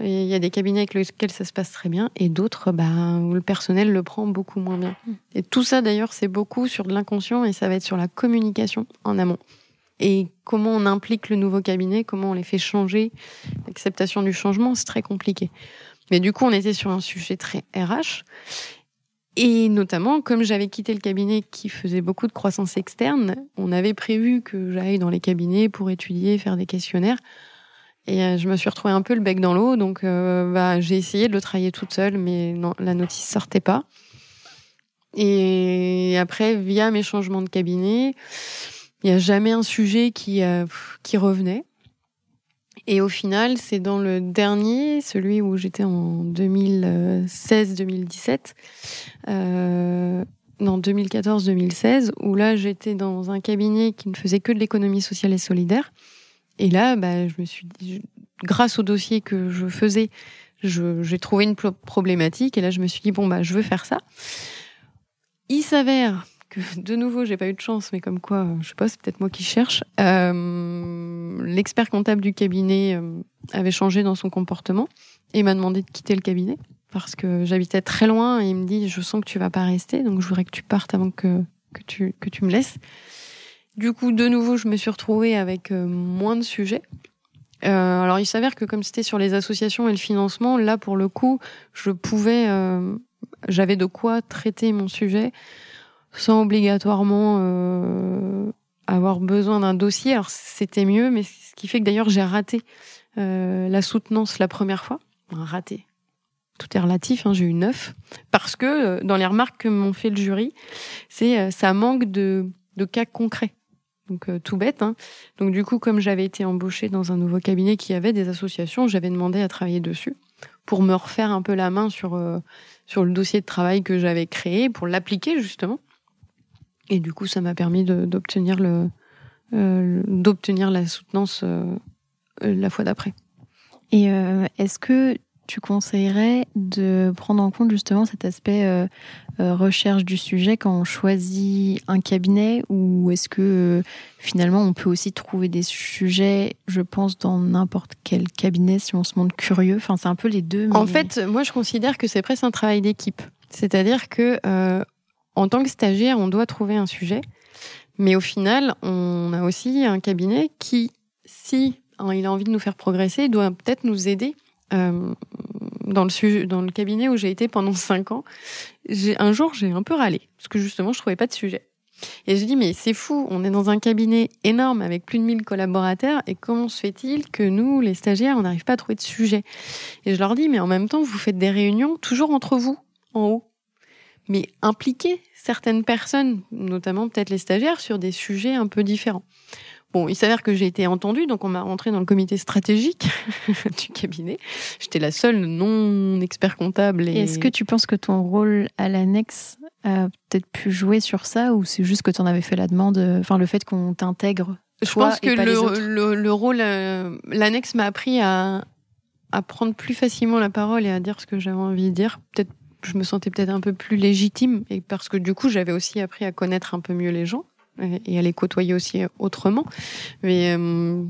il y a des cabinets avec lesquels ça se passe très bien et d'autres bah, où le personnel le prend beaucoup moins bien. Mm. Et tout ça, d'ailleurs, c'est beaucoup sur de l'inconscient et ça va être sur la communication en amont. Et comment on implique le nouveau cabinet, comment on les fait changer, l'acceptation du changement, c'est très compliqué. Mais du coup, on était sur un sujet très RH. Et notamment, comme j'avais quitté le cabinet qui faisait beaucoup de croissance externe, on avait prévu que j'aille dans les cabinets pour étudier, faire des questionnaires. Et euh, je me suis retrouvée un peu le bec dans l'eau, donc euh, bah, j'ai essayé de le travailler toute seule, mais la notice sortait pas. Et après, via mes changements de cabinet, il n'y a jamais un sujet qui, euh, qui revenait. Et au final, c'est dans le dernier, celui où j'étais en 2016-2017, euh, non 2014-2016, où là j'étais dans un cabinet qui ne faisait que de l'économie sociale et solidaire. Et là, bah, je me suis dit, grâce au dossier que je faisais, j'ai trouvé une problématique. Et là, je me suis dit bon bah, je veux faire ça. Il s'avère de nouveau, j'ai pas eu de chance, mais comme quoi, je sais pas, c'est peut-être moi qui cherche. Euh, l'expert comptable du cabinet euh, avait changé dans son comportement et m'a demandé de quitter le cabinet parce que j'habitais très loin et il me dit je sens que tu vas pas rester, donc je voudrais que tu partes avant que que tu que tu me laisses. Du coup, de nouveau, je me suis retrouvée avec euh, moins de sujets. alors, il s'avère que comme c'était sur les associations et le financement, là, pour le coup, je pouvais, j'avais de quoi traiter mon sujet sans obligatoirement euh, avoir besoin d'un dossier. Alors c'était mieux, mais ce qui fait que d'ailleurs j'ai raté euh, la soutenance la première fois. raté. Tout est relatif, hein, j'ai eu neuf. Parce que euh, dans les remarques que m'ont fait le jury, c'est ça manque de, de cas concrets. Donc tout bête. Hein. Donc du coup, comme j'avais été embauchée dans un nouveau cabinet qui avait des associations, j'avais demandé à travailler dessus pour me refaire un peu la main sur sur le dossier de travail que j'avais créé pour l'appliquer justement. Et du coup, ça m'a permis d'obtenir le euh, d'obtenir la soutenance euh, la fois d'après. Et euh, est-ce que tu conseillerais de prendre en compte justement cet aspect recherche du sujet quand on choisit un cabinet ou est-ce que finalement on peut aussi trouver des sujets, je pense, dans n'importe quel cabinet si on se montre curieux? Enfin, c'est un peu les deux. En fait, moi je considère que c'est presque un travail d'équipe. C'est-à-dire que en tant que stagiaire, on doit trouver un sujet, mais au final, on a aussi un cabinet qui, si hein, il a envie de nous faire progresser, doit peut-être nous aider. Euh, dans le dans le cabinet où j'ai été pendant cinq ans, un jour j'ai un peu râlé parce que justement je trouvais pas de sujet. Et je dis mais c'est fou, on est dans un cabinet énorme avec plus de 1000 collaborateurs et comment se fait-il que nous les stagiaires on n'arrive pas à trouver de sujet? Et je leur dis mais en même temps vous faites des réunions toujours entre vous en haut mais impliquer certaines personnes, notamment peut-être les stagiaires, sur des sujets un peu différents. Bon, il s'avère que j'ai été entendue, donc on m'a rentré dans le comité stratégique du cabinet. J'étais la seule non expert comptable. Et... Est-ce que tu penses que ton rôle à l'annexe a peut-être pu jouer sur ça, ou c'est juste que tu en avais fait la demande, enfin le fait qu'on t'intègre Je pense que le, le, rôle, euh, l'annexe m'a appris à, à prendre plus facilement la parole et à dire ce que j'avais envie de dire, peut-être je me sentais peut-être un peu plus légitime et parce que du coup j'avais aussi appris à connaître un peu mieux les gens et à les côtoyer aussi autrement. Mais euh,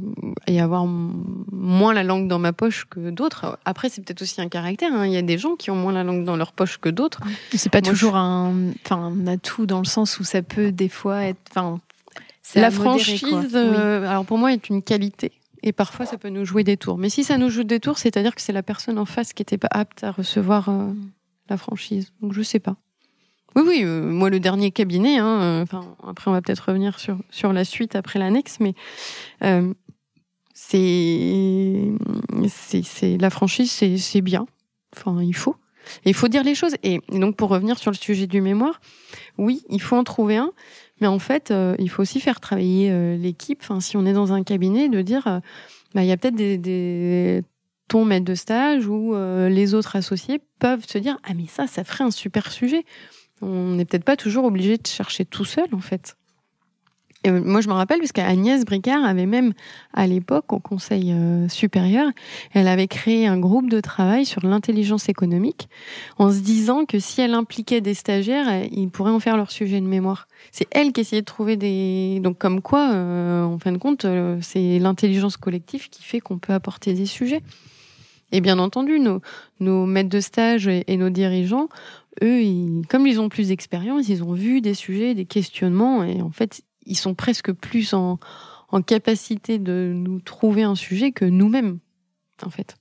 et avoir moins la langue dans ma poche que d'autres. Après c'est peut-être aussi un caractère hein. il y a des gens qui ont moins la langue dans leur poche que d'autres. C'est pas toujours un enfin un atout dans le sens où ça peut des fois être enfin la franchise euh, alors pour moi est une qualité. Et parfois ça peut nous jouer des tours. Mais si ça nous joue des tours c'est-à-dire que c'est la personne en face qui était pas apte à recevoir euh, la franchise. Donc je sais pas. Oui, oui, euh, moi le dernier cabinet, hein, euh, après on va peut-être revenir sur, sur la suite après l'annexe, mais euh, c'est, c'est, la franchise, c'est, c'est bien. Enfin, il faut. Il faut dire les choses. Et, donc pour revenir sur le sujet du mémoire, oui, il faut en trouver un, mais en fait, il faut aussi faire travailler l'équipe. Enfin, si on est dans un cabinet, de dire, bah, il y a peut-être des, des ton maître de stage ou euh, les autres associés peuvent se dire ah mais ça ça ferait un super sujet On n'est peut-être pas toujours obligé de chercher tout seul, en fait. Et moi, je me rappelle, parce qu'Agnès Bricard avait même, à l'époque, au Conseil euh, supérieur, elle avait créé un groupe de travail sur l'intelligence économique, en se disant que si elle impliquait des stagiaires, ils pourraient en faire leur sujet de mémoire. C'est elle qui essayait de trouver des... Donc, comme quoi, euh, en fin de compte, euh, c'est l'intelligence collective qui fait qu'on peut apporter des sujets. Et bien entendu, nos, maîtres de stage et, nos dirigeants, eux, comme ils ont plus d'expérience, ils ont vu des sujets, des questionnements, et en fait, ils sont presque plus en, en capacité de nous trouver un sujet que nous-mêmes, en fait.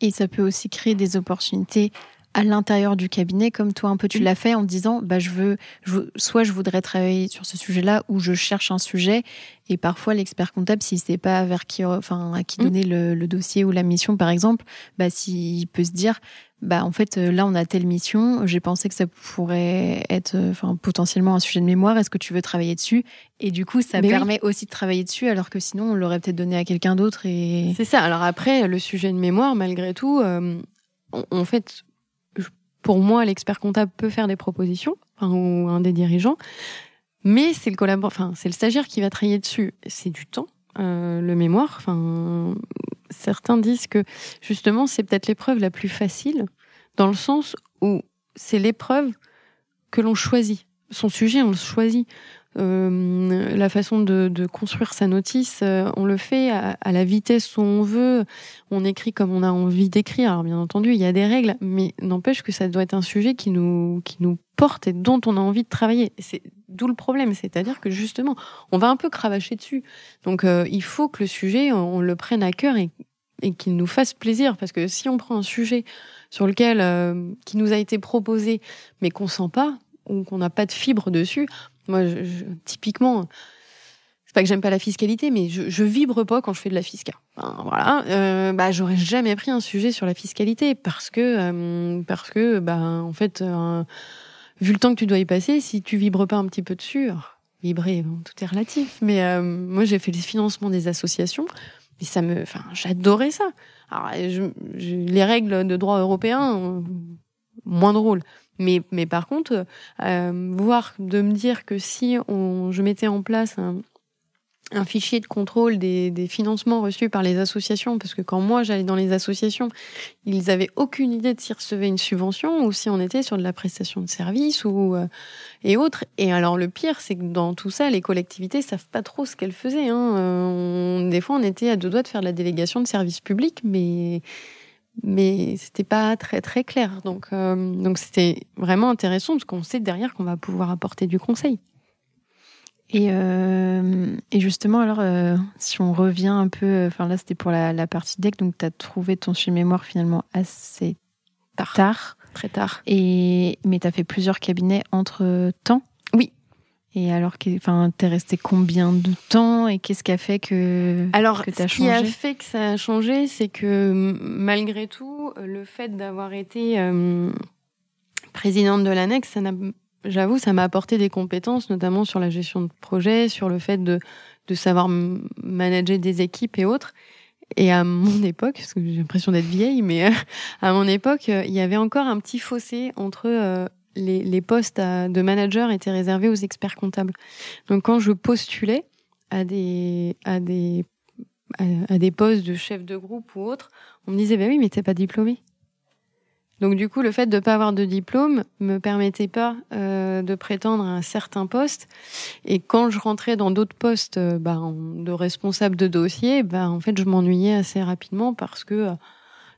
Et ça peut aussi créer des opportunités à l'intérieur du cabinet, comme toi un peu tu l'as fait en disant, bah je veux, je soit je voudrais travailler sur ce sujet-là, ou je cherche un sujet. Et parfois l'expert comptable, s'il sait pas vers qui, enfin à qui mm. donner le, le, dossier ou la mission, par exemple, bah s'il peut se dire, bah en fait là on a telle mission, j'ai pensé que ça pourrait être, enfin potentiellement un sujet de mémoire. Est-ce que tu veux travailler dessus? Et du coup ça permet aussi de travailler dessus, alors que sinon on l'aurait peut-être donné à quelqu'un d'autre. Et c'est ça. Alors après le sujet de mémoire, malgré tout, euh, en fait pour moi, l'expert comptable peut faire des propositions, ou un des dirigeants, mais c'est le enfin, c'est le stagiaire qui va travailler dessus. C'est du temps, euh, le mémoire. Enfin, certains disent que justement, c'est peut-être l'épreuve la plus facile, dans le sens où c'est l'épreuve que l'on choisit. Son sujet, on le choisit. Euh, la façon de, de, construire sa notice, euh, on le fait à, à, la vitesse où on veut, on écrit comme on a envie d'écrire. Alors bien entendu, il y a des règles, mais n'empêche que ça doit être un sujet qui nous qui nous porte et dont on a envie de travailler. C'est d'où le problème, c'est-à-dire que justement, on va un peu cravacher dessus. Donc euh, il faut que le sujet, on, le prenne à cœur et, et qu'il nous fasse plaisir, parce que si on prend un sujet sur lequel euh, qui nous a été proposé, mais qu'on sent pas ou qu'on n'a pas de fibre dessus, moi, typiquement, c'est pas que j'aime pas la fiscalité, mais je, vibre pas quand je fais de la fiscale. voilà, euh, bah j'aurais jamais pris un sujet sur la fiscalité parce que euh, parce que bah en fait, euh, vu le temps que tu dois y passer, si tu vibres pas un petit peu dessus, vibrer, bon, tout est relatif. Mais moi, j'ai fait les financements des associations et ça me, enfin, j'adorais ça. Alors, les règles de droit européen, moins drôle. Mais, mais par contre, euh, voir de me dire que si on, je mettais en place un, fichier de contrôle des, financements reçus par les associations, parce que quand moi j'allais dans les associations, ils avaient aucune idée de s'ils recevaient une subvention ou si on était sur de la prestation de service ou euh, et autres. Et alors le pire, c'est que dans tout ça, les collectivités savent pas trop ce qu'elles faisaient. Hein. Euh, des fois, on était à deux doigts de faire de la délégation de services publics, mais mais c'était pas très très clair. Donc euh, donc c'était vraiment intéressant parce qu'on sait derrière qu'on va pouvoir apporter du conseil. Et, euh, et justement, alors, euh, si on revient un peu, enfin là, c'était pour la, la, partie deck, donc tu as trouvé ton sujet mémoire finalement assez tard. tard. Très tard. Et, mais tu as fait plusieurs cabinets entre temps. Et alors, enfin, t'es resté combien de temps et qu'est-ce qui a fait que alors que as ce qui a fait que ça a changé, c'est que malgré tout, le fait d'avoir été euh, présidente de l'annexe, ça n'a, j'avoue, ça m'a apporté des compétences, notamment sur la gestion de projet, sur le fait de de savoir manager des équipes et autres. Et à mon époque, parce que j'ai l'impression d'être vieille, mais à mon époque, il y avait encore un petit fossé entre euh, les, les postes de manager étaient réservés aux experts comptables. Donc quand je postulais à des à des à, des postes de chef de groupe ou autre, on me disait bah oui mais t'es pas diplômé. Donc du coup le fait de pas avoir de diplôme me permettait pas euh, de prétendre à un certain poste. Et quand je rentrais dans d'autres postes euh, bah, de responsable de dossier, bah en fait je m'ennuyais assez rapidement parce que euh,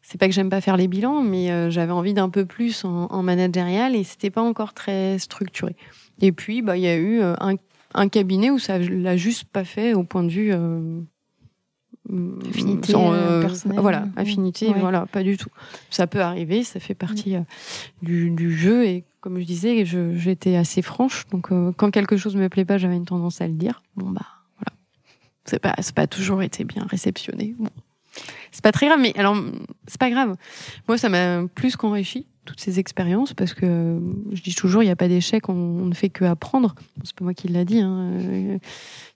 c'est pas que j'aime pas faire les bilans, mais euh, j'avais envie d'un peu plus en, en managérial et c'était pas encore très structuré. Et puis, bah, il y a eu euh, un, un, cabinet où ça l'a juste pas fait au point de vue euh, affinité sans, euh, voilà affinité ouais. voilà pas du tout. Ça peut arriver ça fait partie mmh. du, du, jeu et comme je disais j'étais assez franche donc quand quelque chose me plaît pas j'avais une tendance à le dire. Bon bah voilà. C'est pas c'est pas toujours été bien réceptionné. Bon c'est pas très grave, mais alors c'est pas grave. Moi, ça m'a plus qu'enrichi toutes ces expériences parce que je dis toujours, il n'y a pas d'échec, on, on, ne fait que apprendre. C'est pas moi qui l'a dit, hein, euh,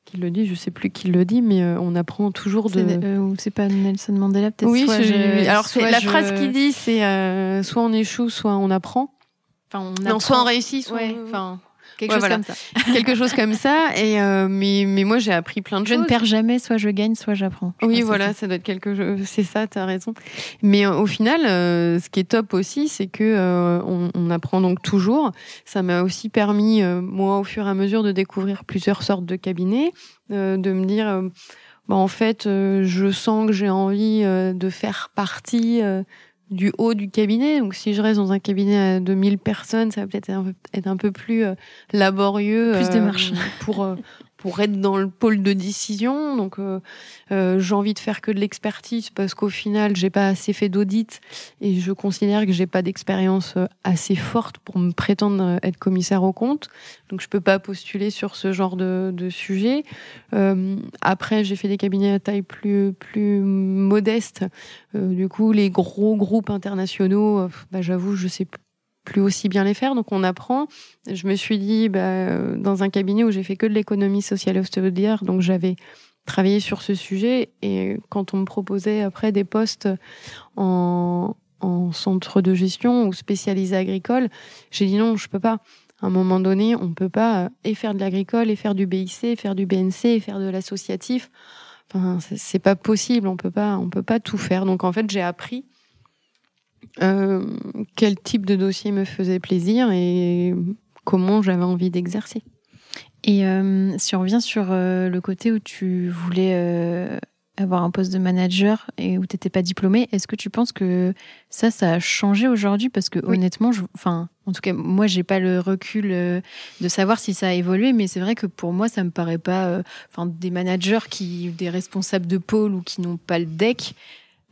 qui le dit, je sais plus qui le dit, mais euh, on apprend toujours de. Euh, c'est pas Nelson Mandela peut-être? Oui, soit je, alors soit la je... phrase qu'il dit, c'est euh, soit on échoue, soit on apprend. Enfin, on non, soit on réussit, soit enfin, quelque chose comme ça. quelque chose comme ça. Et euh, mais mais moi j'ai appris plein de je choses. Je ne perds jamais, soit je gagne, soit j'apprends. Oui, voilà, ça. doit être quelque chose. C'est ça, tu as raison. Mais euh, au final, euh, ce qui est top aussi, c'est que on, on, apprend donc toujours. Ça m'a aussi permis moi au fur et à mesure de découvrir plusieurs sortes de cabinets, de me dire. Bah, en fait, je sens que j'ai envie de faire partie du haut du cabinet. Donc si je reste dans un cabinet de 1000 personnes, ça va peut-être être un peu plus euh, laborieux. Plus de. Euh, pour, euh, pour être dans le pôle de décision. Donc, euh, euh, j'ai envie de faire que de l'expertise parce qu'au final, j'ai pas assez fait d'audit et je considère que j'ai pas d'expérience euh, assez forte pour me prétendre être commissaire au compte. Donc, je peux pas postuler sur ce genre de, de sujet. Euh, après, j'ai fait des cabinets à taille plus plus modeste. Euh, du coup, les gros groupes internationaux, bah, j'avoue, je sais plus aussi bien les faire. Donc on apprend. Je me suis dit, bah, dans un cabinet où j'ai fait que de l'économie sociale et hospitalière, donc j'avais travaillé sur ce sujet. Et quand on me proposait après des postes en, en centre de gestion ou spécialisé agricole, j'ai dit non, je peux pas. À un moment donné, on peut pas et faire de l'agricole et faire du BIC, et faire du BNC et faire de l'associatif. Enfin, c'est pas possible. On peut pas, on peut pas tout faire. Donc en fait, j'ai appris euh, quel type de dossier me faisait plaisir et comment j'avais envie d'exercer. Et euh, si on revient sur euh, le côté où tu voulais avoir un poste de manager et où tu n'étais pas diplômé, est-ce que tu penses que ça, ça a changé aujourd'hui? Parce que honnêtement, je, enfin, en tout cas, moi, j'ai pas le recul de savoir si ça a évolué, mais c'est vrai que pour moi, ça me paraît pas, enfin, des managers qui, des responsables de pôle ou qui n'ont pas le deck,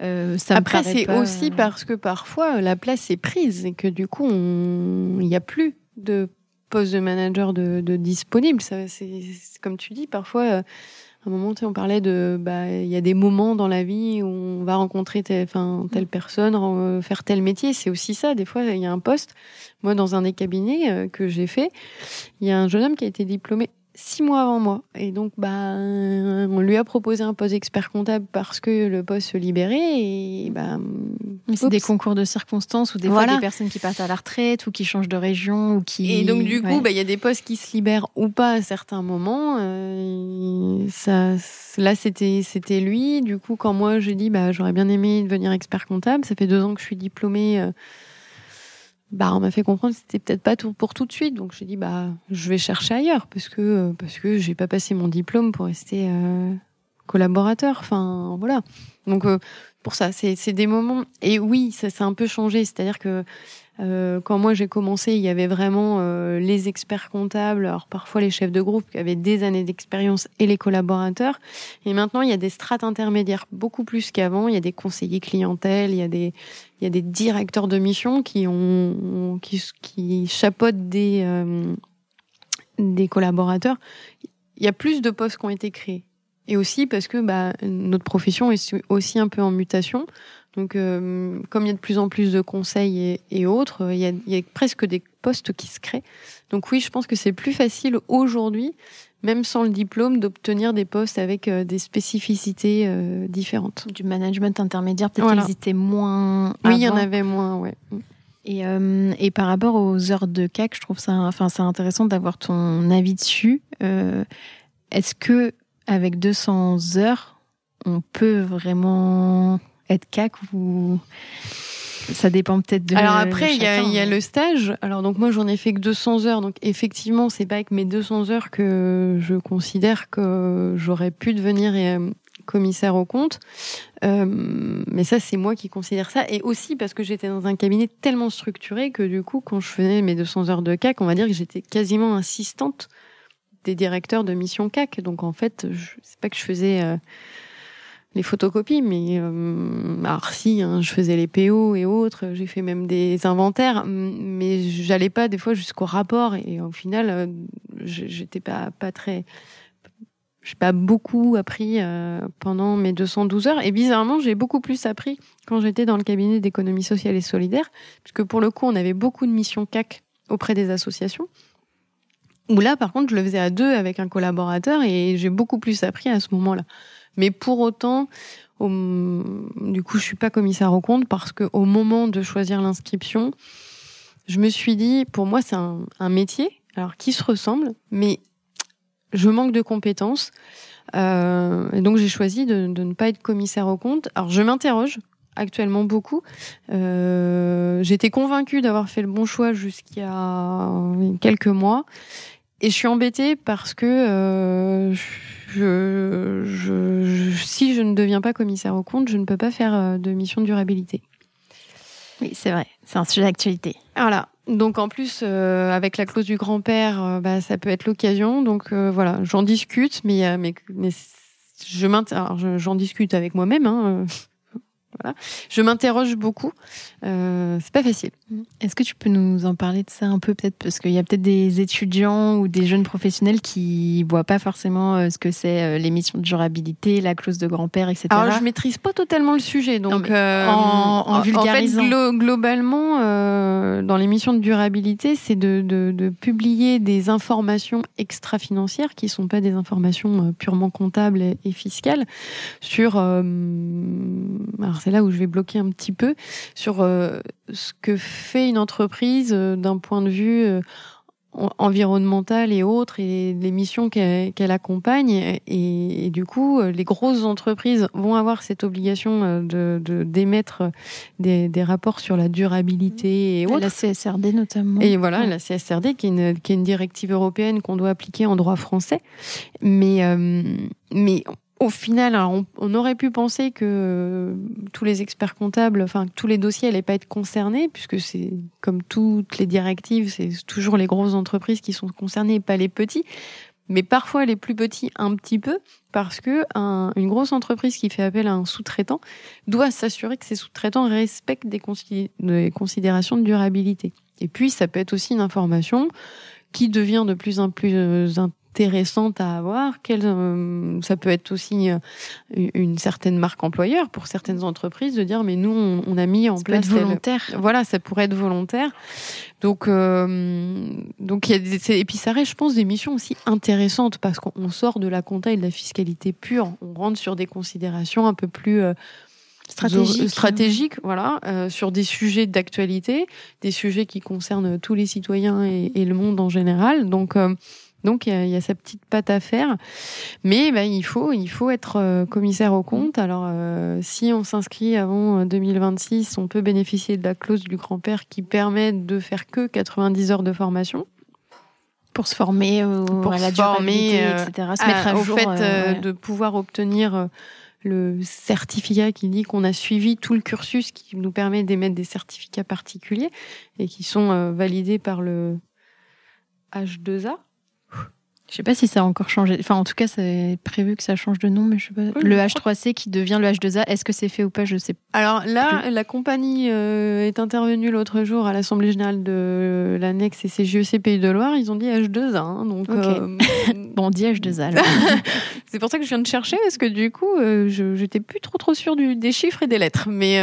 euh, Après, c'est aussi parce que parfois la place est prise et que du coup, il n'y a plus de poste de manager de, de disponible. Ça, c'est comme tu dis, parfois, euh, à un moment, on parlait de, bah, il y a des moments dans la vie où on va rencontrer telle, telle personne, faire tel métier. C'est aussi ça. Des fois, il y a un poste. Moi, dans un des cabinets euh, que j'ai fait, il y a un jeune homme qui a été diplômé six mois avant moi. Et donc, bah, on lui a proposé un poste expert comptable parce que le poste se libérait. Et bah, c'est des concours de circonstances ou des fois des personnes qui partent à la retraite ou qui changent de région ou qui. Et donc, du coup, bah, il y a des postes qui se libèrent ou pas à certains moments. Euh, ça, là, c'était, c'était lui. Du coup, quand moi, j'ai dit, bah, j'aurais bien aimé devenir expert comptable, ça fait deux ans que je suis diplômée. Euh, bah on m'a fait comprendre que c'était peut-être pas tout pour tout de suite. Donc j'ai dit bah je vais chercher ailleurs parce que euh, parce que j'ai pas passé mon diplôme pour rester euh, collaborateur. Enfin voilà. Donc euh, pour ça c'est c'est des moments. Et oui ça s'est un peu changé. C'est-à-dire que euh, quand moi j'ai commencé, il y avait vraiment euh, les experts comptables, alors parfois les chefs de groupe qui avaient des années d'expérience et les collaborateurs. Et maintenant, il y a des strates intermédiaires beaucoup plus qu'avant. Il y a des conseillers clientèle, il y a des il y a des directeurs de mission qui ont qui, qui chapeautent des euh, des collaborateurs. Il y a plus de postes qui ont été créés. Et aussi parce que bah, notre profession est aussi un peu en mutation. Donc, euh, comme il y a de plus en plus de conseils et, autres, il y, a, il y, a, presque des postes qui se créent. Donc oui, je pense que c'est plus facile aujourd'hui, même sans le diplôme, d'obtenir des postes avec euh, des spécificités euh, différentes. Du management intermédiaire, peut-être voilà. existait moins. Oui, il y en avait moins, ouais. Et, et, par rapport aux heures de CAC, je trouve ça, enfin, c'est intéressant d'avoir ton avis dessus. Est-ce que avec 200 heures, on peut vraiment être CAC ou ça dépend peut-être de. Alors après, il y, a, y a le stage. Alors donc moi, j'en ai fait que 200 heures. Donc effectivement, c'est pas avec mes 200 heures que je considère que j'aurais pu devenir euh, commissaire au compte. Euh, mais ça, c'est moi qui considère ça. Et aussi parce que j'étais dans un cabinet tellement structuré que du coup, quand je faisais mes 200 heures de CAC, on va dire que j'étais quasiment assistante des directeurs de mission CAC. Donc en fait, je sais pas que je faisais. Euh, les photocopies, mais euh, alors si, hein, je faisais les PO et autres, j'ai fait même des inventaires, mais j'allais pas des fois jusqu'au rapport et au final, euh, j'étais pas pas très, j'ai pas beaucoup appris euh, pendant mes 212 heures et bizarrement, j'ai beaucoup plus appris quand j'étais dans le cabinet d'économie sociale et solidaire, puisque pour le coup, on avait beaucoup de missions CAC auprès des associations. Où là, par contre, je le faisais à deux avec un collaborateur et j'ai beaucoup plus appris à ce moment-là. Mais pour autant, du coup, je suis pas commissaire au compte parce que au moment de choisir l'inscription, je me suis dit, pour moi, c'est un, métier, alors qui se ressemble, mais je manque de compétences. Euh, et donc j'ai choisi de, ne pas être commissaire au compte. Alors je m'interroge actuellement beaucoup. Euh, J'étais convaincue d'avoir fait le bon choix jusqu'à quelques mois. Et je suis embêtée parce que euh, je, si je ne deviens pas commissaire au compte, je ne peux pas faire euh, de mission de durabilité. Oui, c'est vrai. C'est un sujet d'actualité. Voilà. Donc en plus, euh, avec la clause du grand-père, euh, bah, ça peut être l'occasion. Donc voilà, j'en discute, mais, mais, mais je j'en discute avec moi-même. Hein, je m'interroge beaucoup. Euh, c'est pas facile. Est-ce que tu peux nous en parler de ça un peu peut-être? Parce qu'il y a peut-être des étudiants ou des jeunes professionnels qui voient pas forcément euh, ce que c'est euh, l'émission de durabilité, la clause de grand-père, etc. Alors je maîtrise pas totalement le sujet, donc euh, en, en, vulgarisant. En fait, globalement, dans l'émission de durabilité, c'est de, de, de, publier des informations extra-financières qui sont pas des informations purement comptables et, et fiscales sur alors c'est là où je vais bloquer un petit peu sur euh, ce que fait une entreprise euh, d'un point de vue euh, environnemental et autres et les missions qu'elle accompagne et, du coup les grosses entreprises vont avoir cette obligation de d'émettre des, des, rapports sur la durabilité et autres. La CSRD notamment. Et voilà la CSRD qui est une, qui est une directive européenne qu'on doit appliquer en droit français mais mais au final, on, aurait pu penser que euh, tous les experts comptables, enfin tous les dossiers n'allaient pas être concernés, puisque c'est comme toutes les directives, c'est toujours les grosses entreprises qui sont concernées, pas les petits. Mais parfois les plus petits un petit peu, parce que une grosse entreprise qui fait appel à un sous-traitant doit s'assurer que ses sous-traitants respectent des, des considérations de durabilité. Et puis ça peut être aussi une information qui devient de plus en plus euh, intéressante à avoir. Quelle, euh, ça peut être aussi euh, une certaine marque employeur pour certaines entreprises de dire mais nous on, a mis en place peut être volontaire. voilà, ça pourrait être volontaire. Donc euh, donc il y a des, et puis ça reste je pense des missions aussi intéressantes parce qu'on sort de la compta et de la fiscalité pure, on rentre sur des considérations un peu plus stratégique, stratégique voilà, sur des sujets d'actualité, des sujets qui concernent tous les citoyens et, et le monde en général. Donc, donc il y, a, sa petite patte à faire, mais bah, il faut il faut être euh, commissaire au compte. Alors euh, si on s'inscrit avant 2026, euh, on peut bénéficier de la clause du grand-père qui permet de faire que 90 heures de formation pour se former pour à la se former, etc. Se mettre à, au fait de pouvoir obtenir le certificat qui dit qu'on a suivi tout le cursus qui nous permet d'émettre des certificats particuliers et qui sont validés par le H2A. Je sais pas si ça a encore changé. Enfin, en tout cas, c'est prévu que ça change de nom, mais je sais pas. le H3C qui devient le H2A, est-ce que c'est fait ou pas? Je sais pas. Alors là, la compagnie euh, est intervenue l'autre jour à l'Assemblée générale de l'annexe et CGEC Pays de Loire. Ils ont dit H2A. Hein, donc, euh, bon, on dit H2A. c'est pour ça que je viens de chercher, parce que du coup, euh, je j'étais plus trop trop sûre du, des chiffres et des lettres. Mais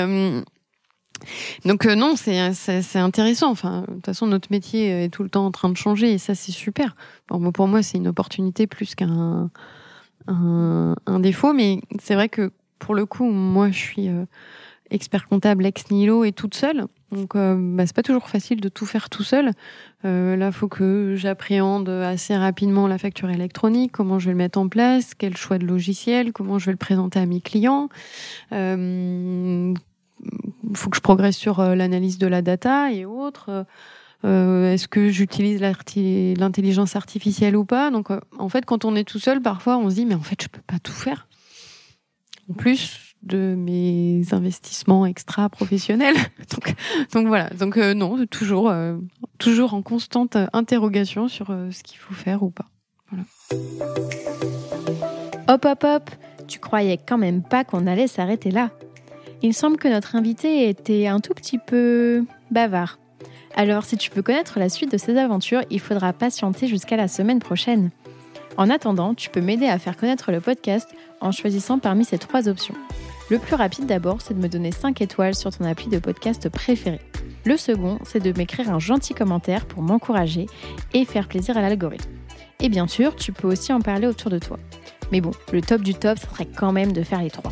donc euh, non, c'est, intéressant. Enfin, de toute façon, notre métier est tout le temps en train de changer et ça, c'est super. pour moi, c'est une opportunité plus qu'un un, défaut. Mais c'est vrai que pour le coup, moi, je suis euh, expert comptable ex nihilo et toute seule. Donc, euh, bah, c'est pas toujours facile de tout faire tout seul. Euh, là, faut que j'appréhende assez rapidement la facture électronique, comment je vais le mettre en place, quel choix de logiciel, comment je vais le présenter à mes clients. Euh, faut que je progresse sur euh, l'analyse de la data et autres. Euh, est-ce que j'utilise l'intelligence artificielle ou pas? Donc, euh, en fait, quand on est tout seul, parfois, on se dit, mais en fait, je peux pas tout faire. En plus de mes investissements extra professionnels. donc, voilà. Donc non, toujours, toujours en constante interrogation sur ce qu'il faut faire ou pas. Hop, hop, hop. Tu croyais quand même pas qu'on allait s'arrêter là il semble que notre invité était un tout petit peu bavard. Alors si tu veux connaître la suite de ses aventures, il faudra patienter jusqu'à la semaine prochaine. En attendant, tu peux m'aider à faire connaître le podcast en choisissant parmi ces trois options. Le plus rapide d'abord, c'est de me donner 5 étoiles sur ton appli de podcast préféré. Le second, c'est de m'écrire un gentil commentaire pour m'encourager et faire plaisir à l'algorithme. Et bien sûr, tu peux aussi en parler autour de toi. Mais bon, le top du top, ce serait quand même de faire les trois.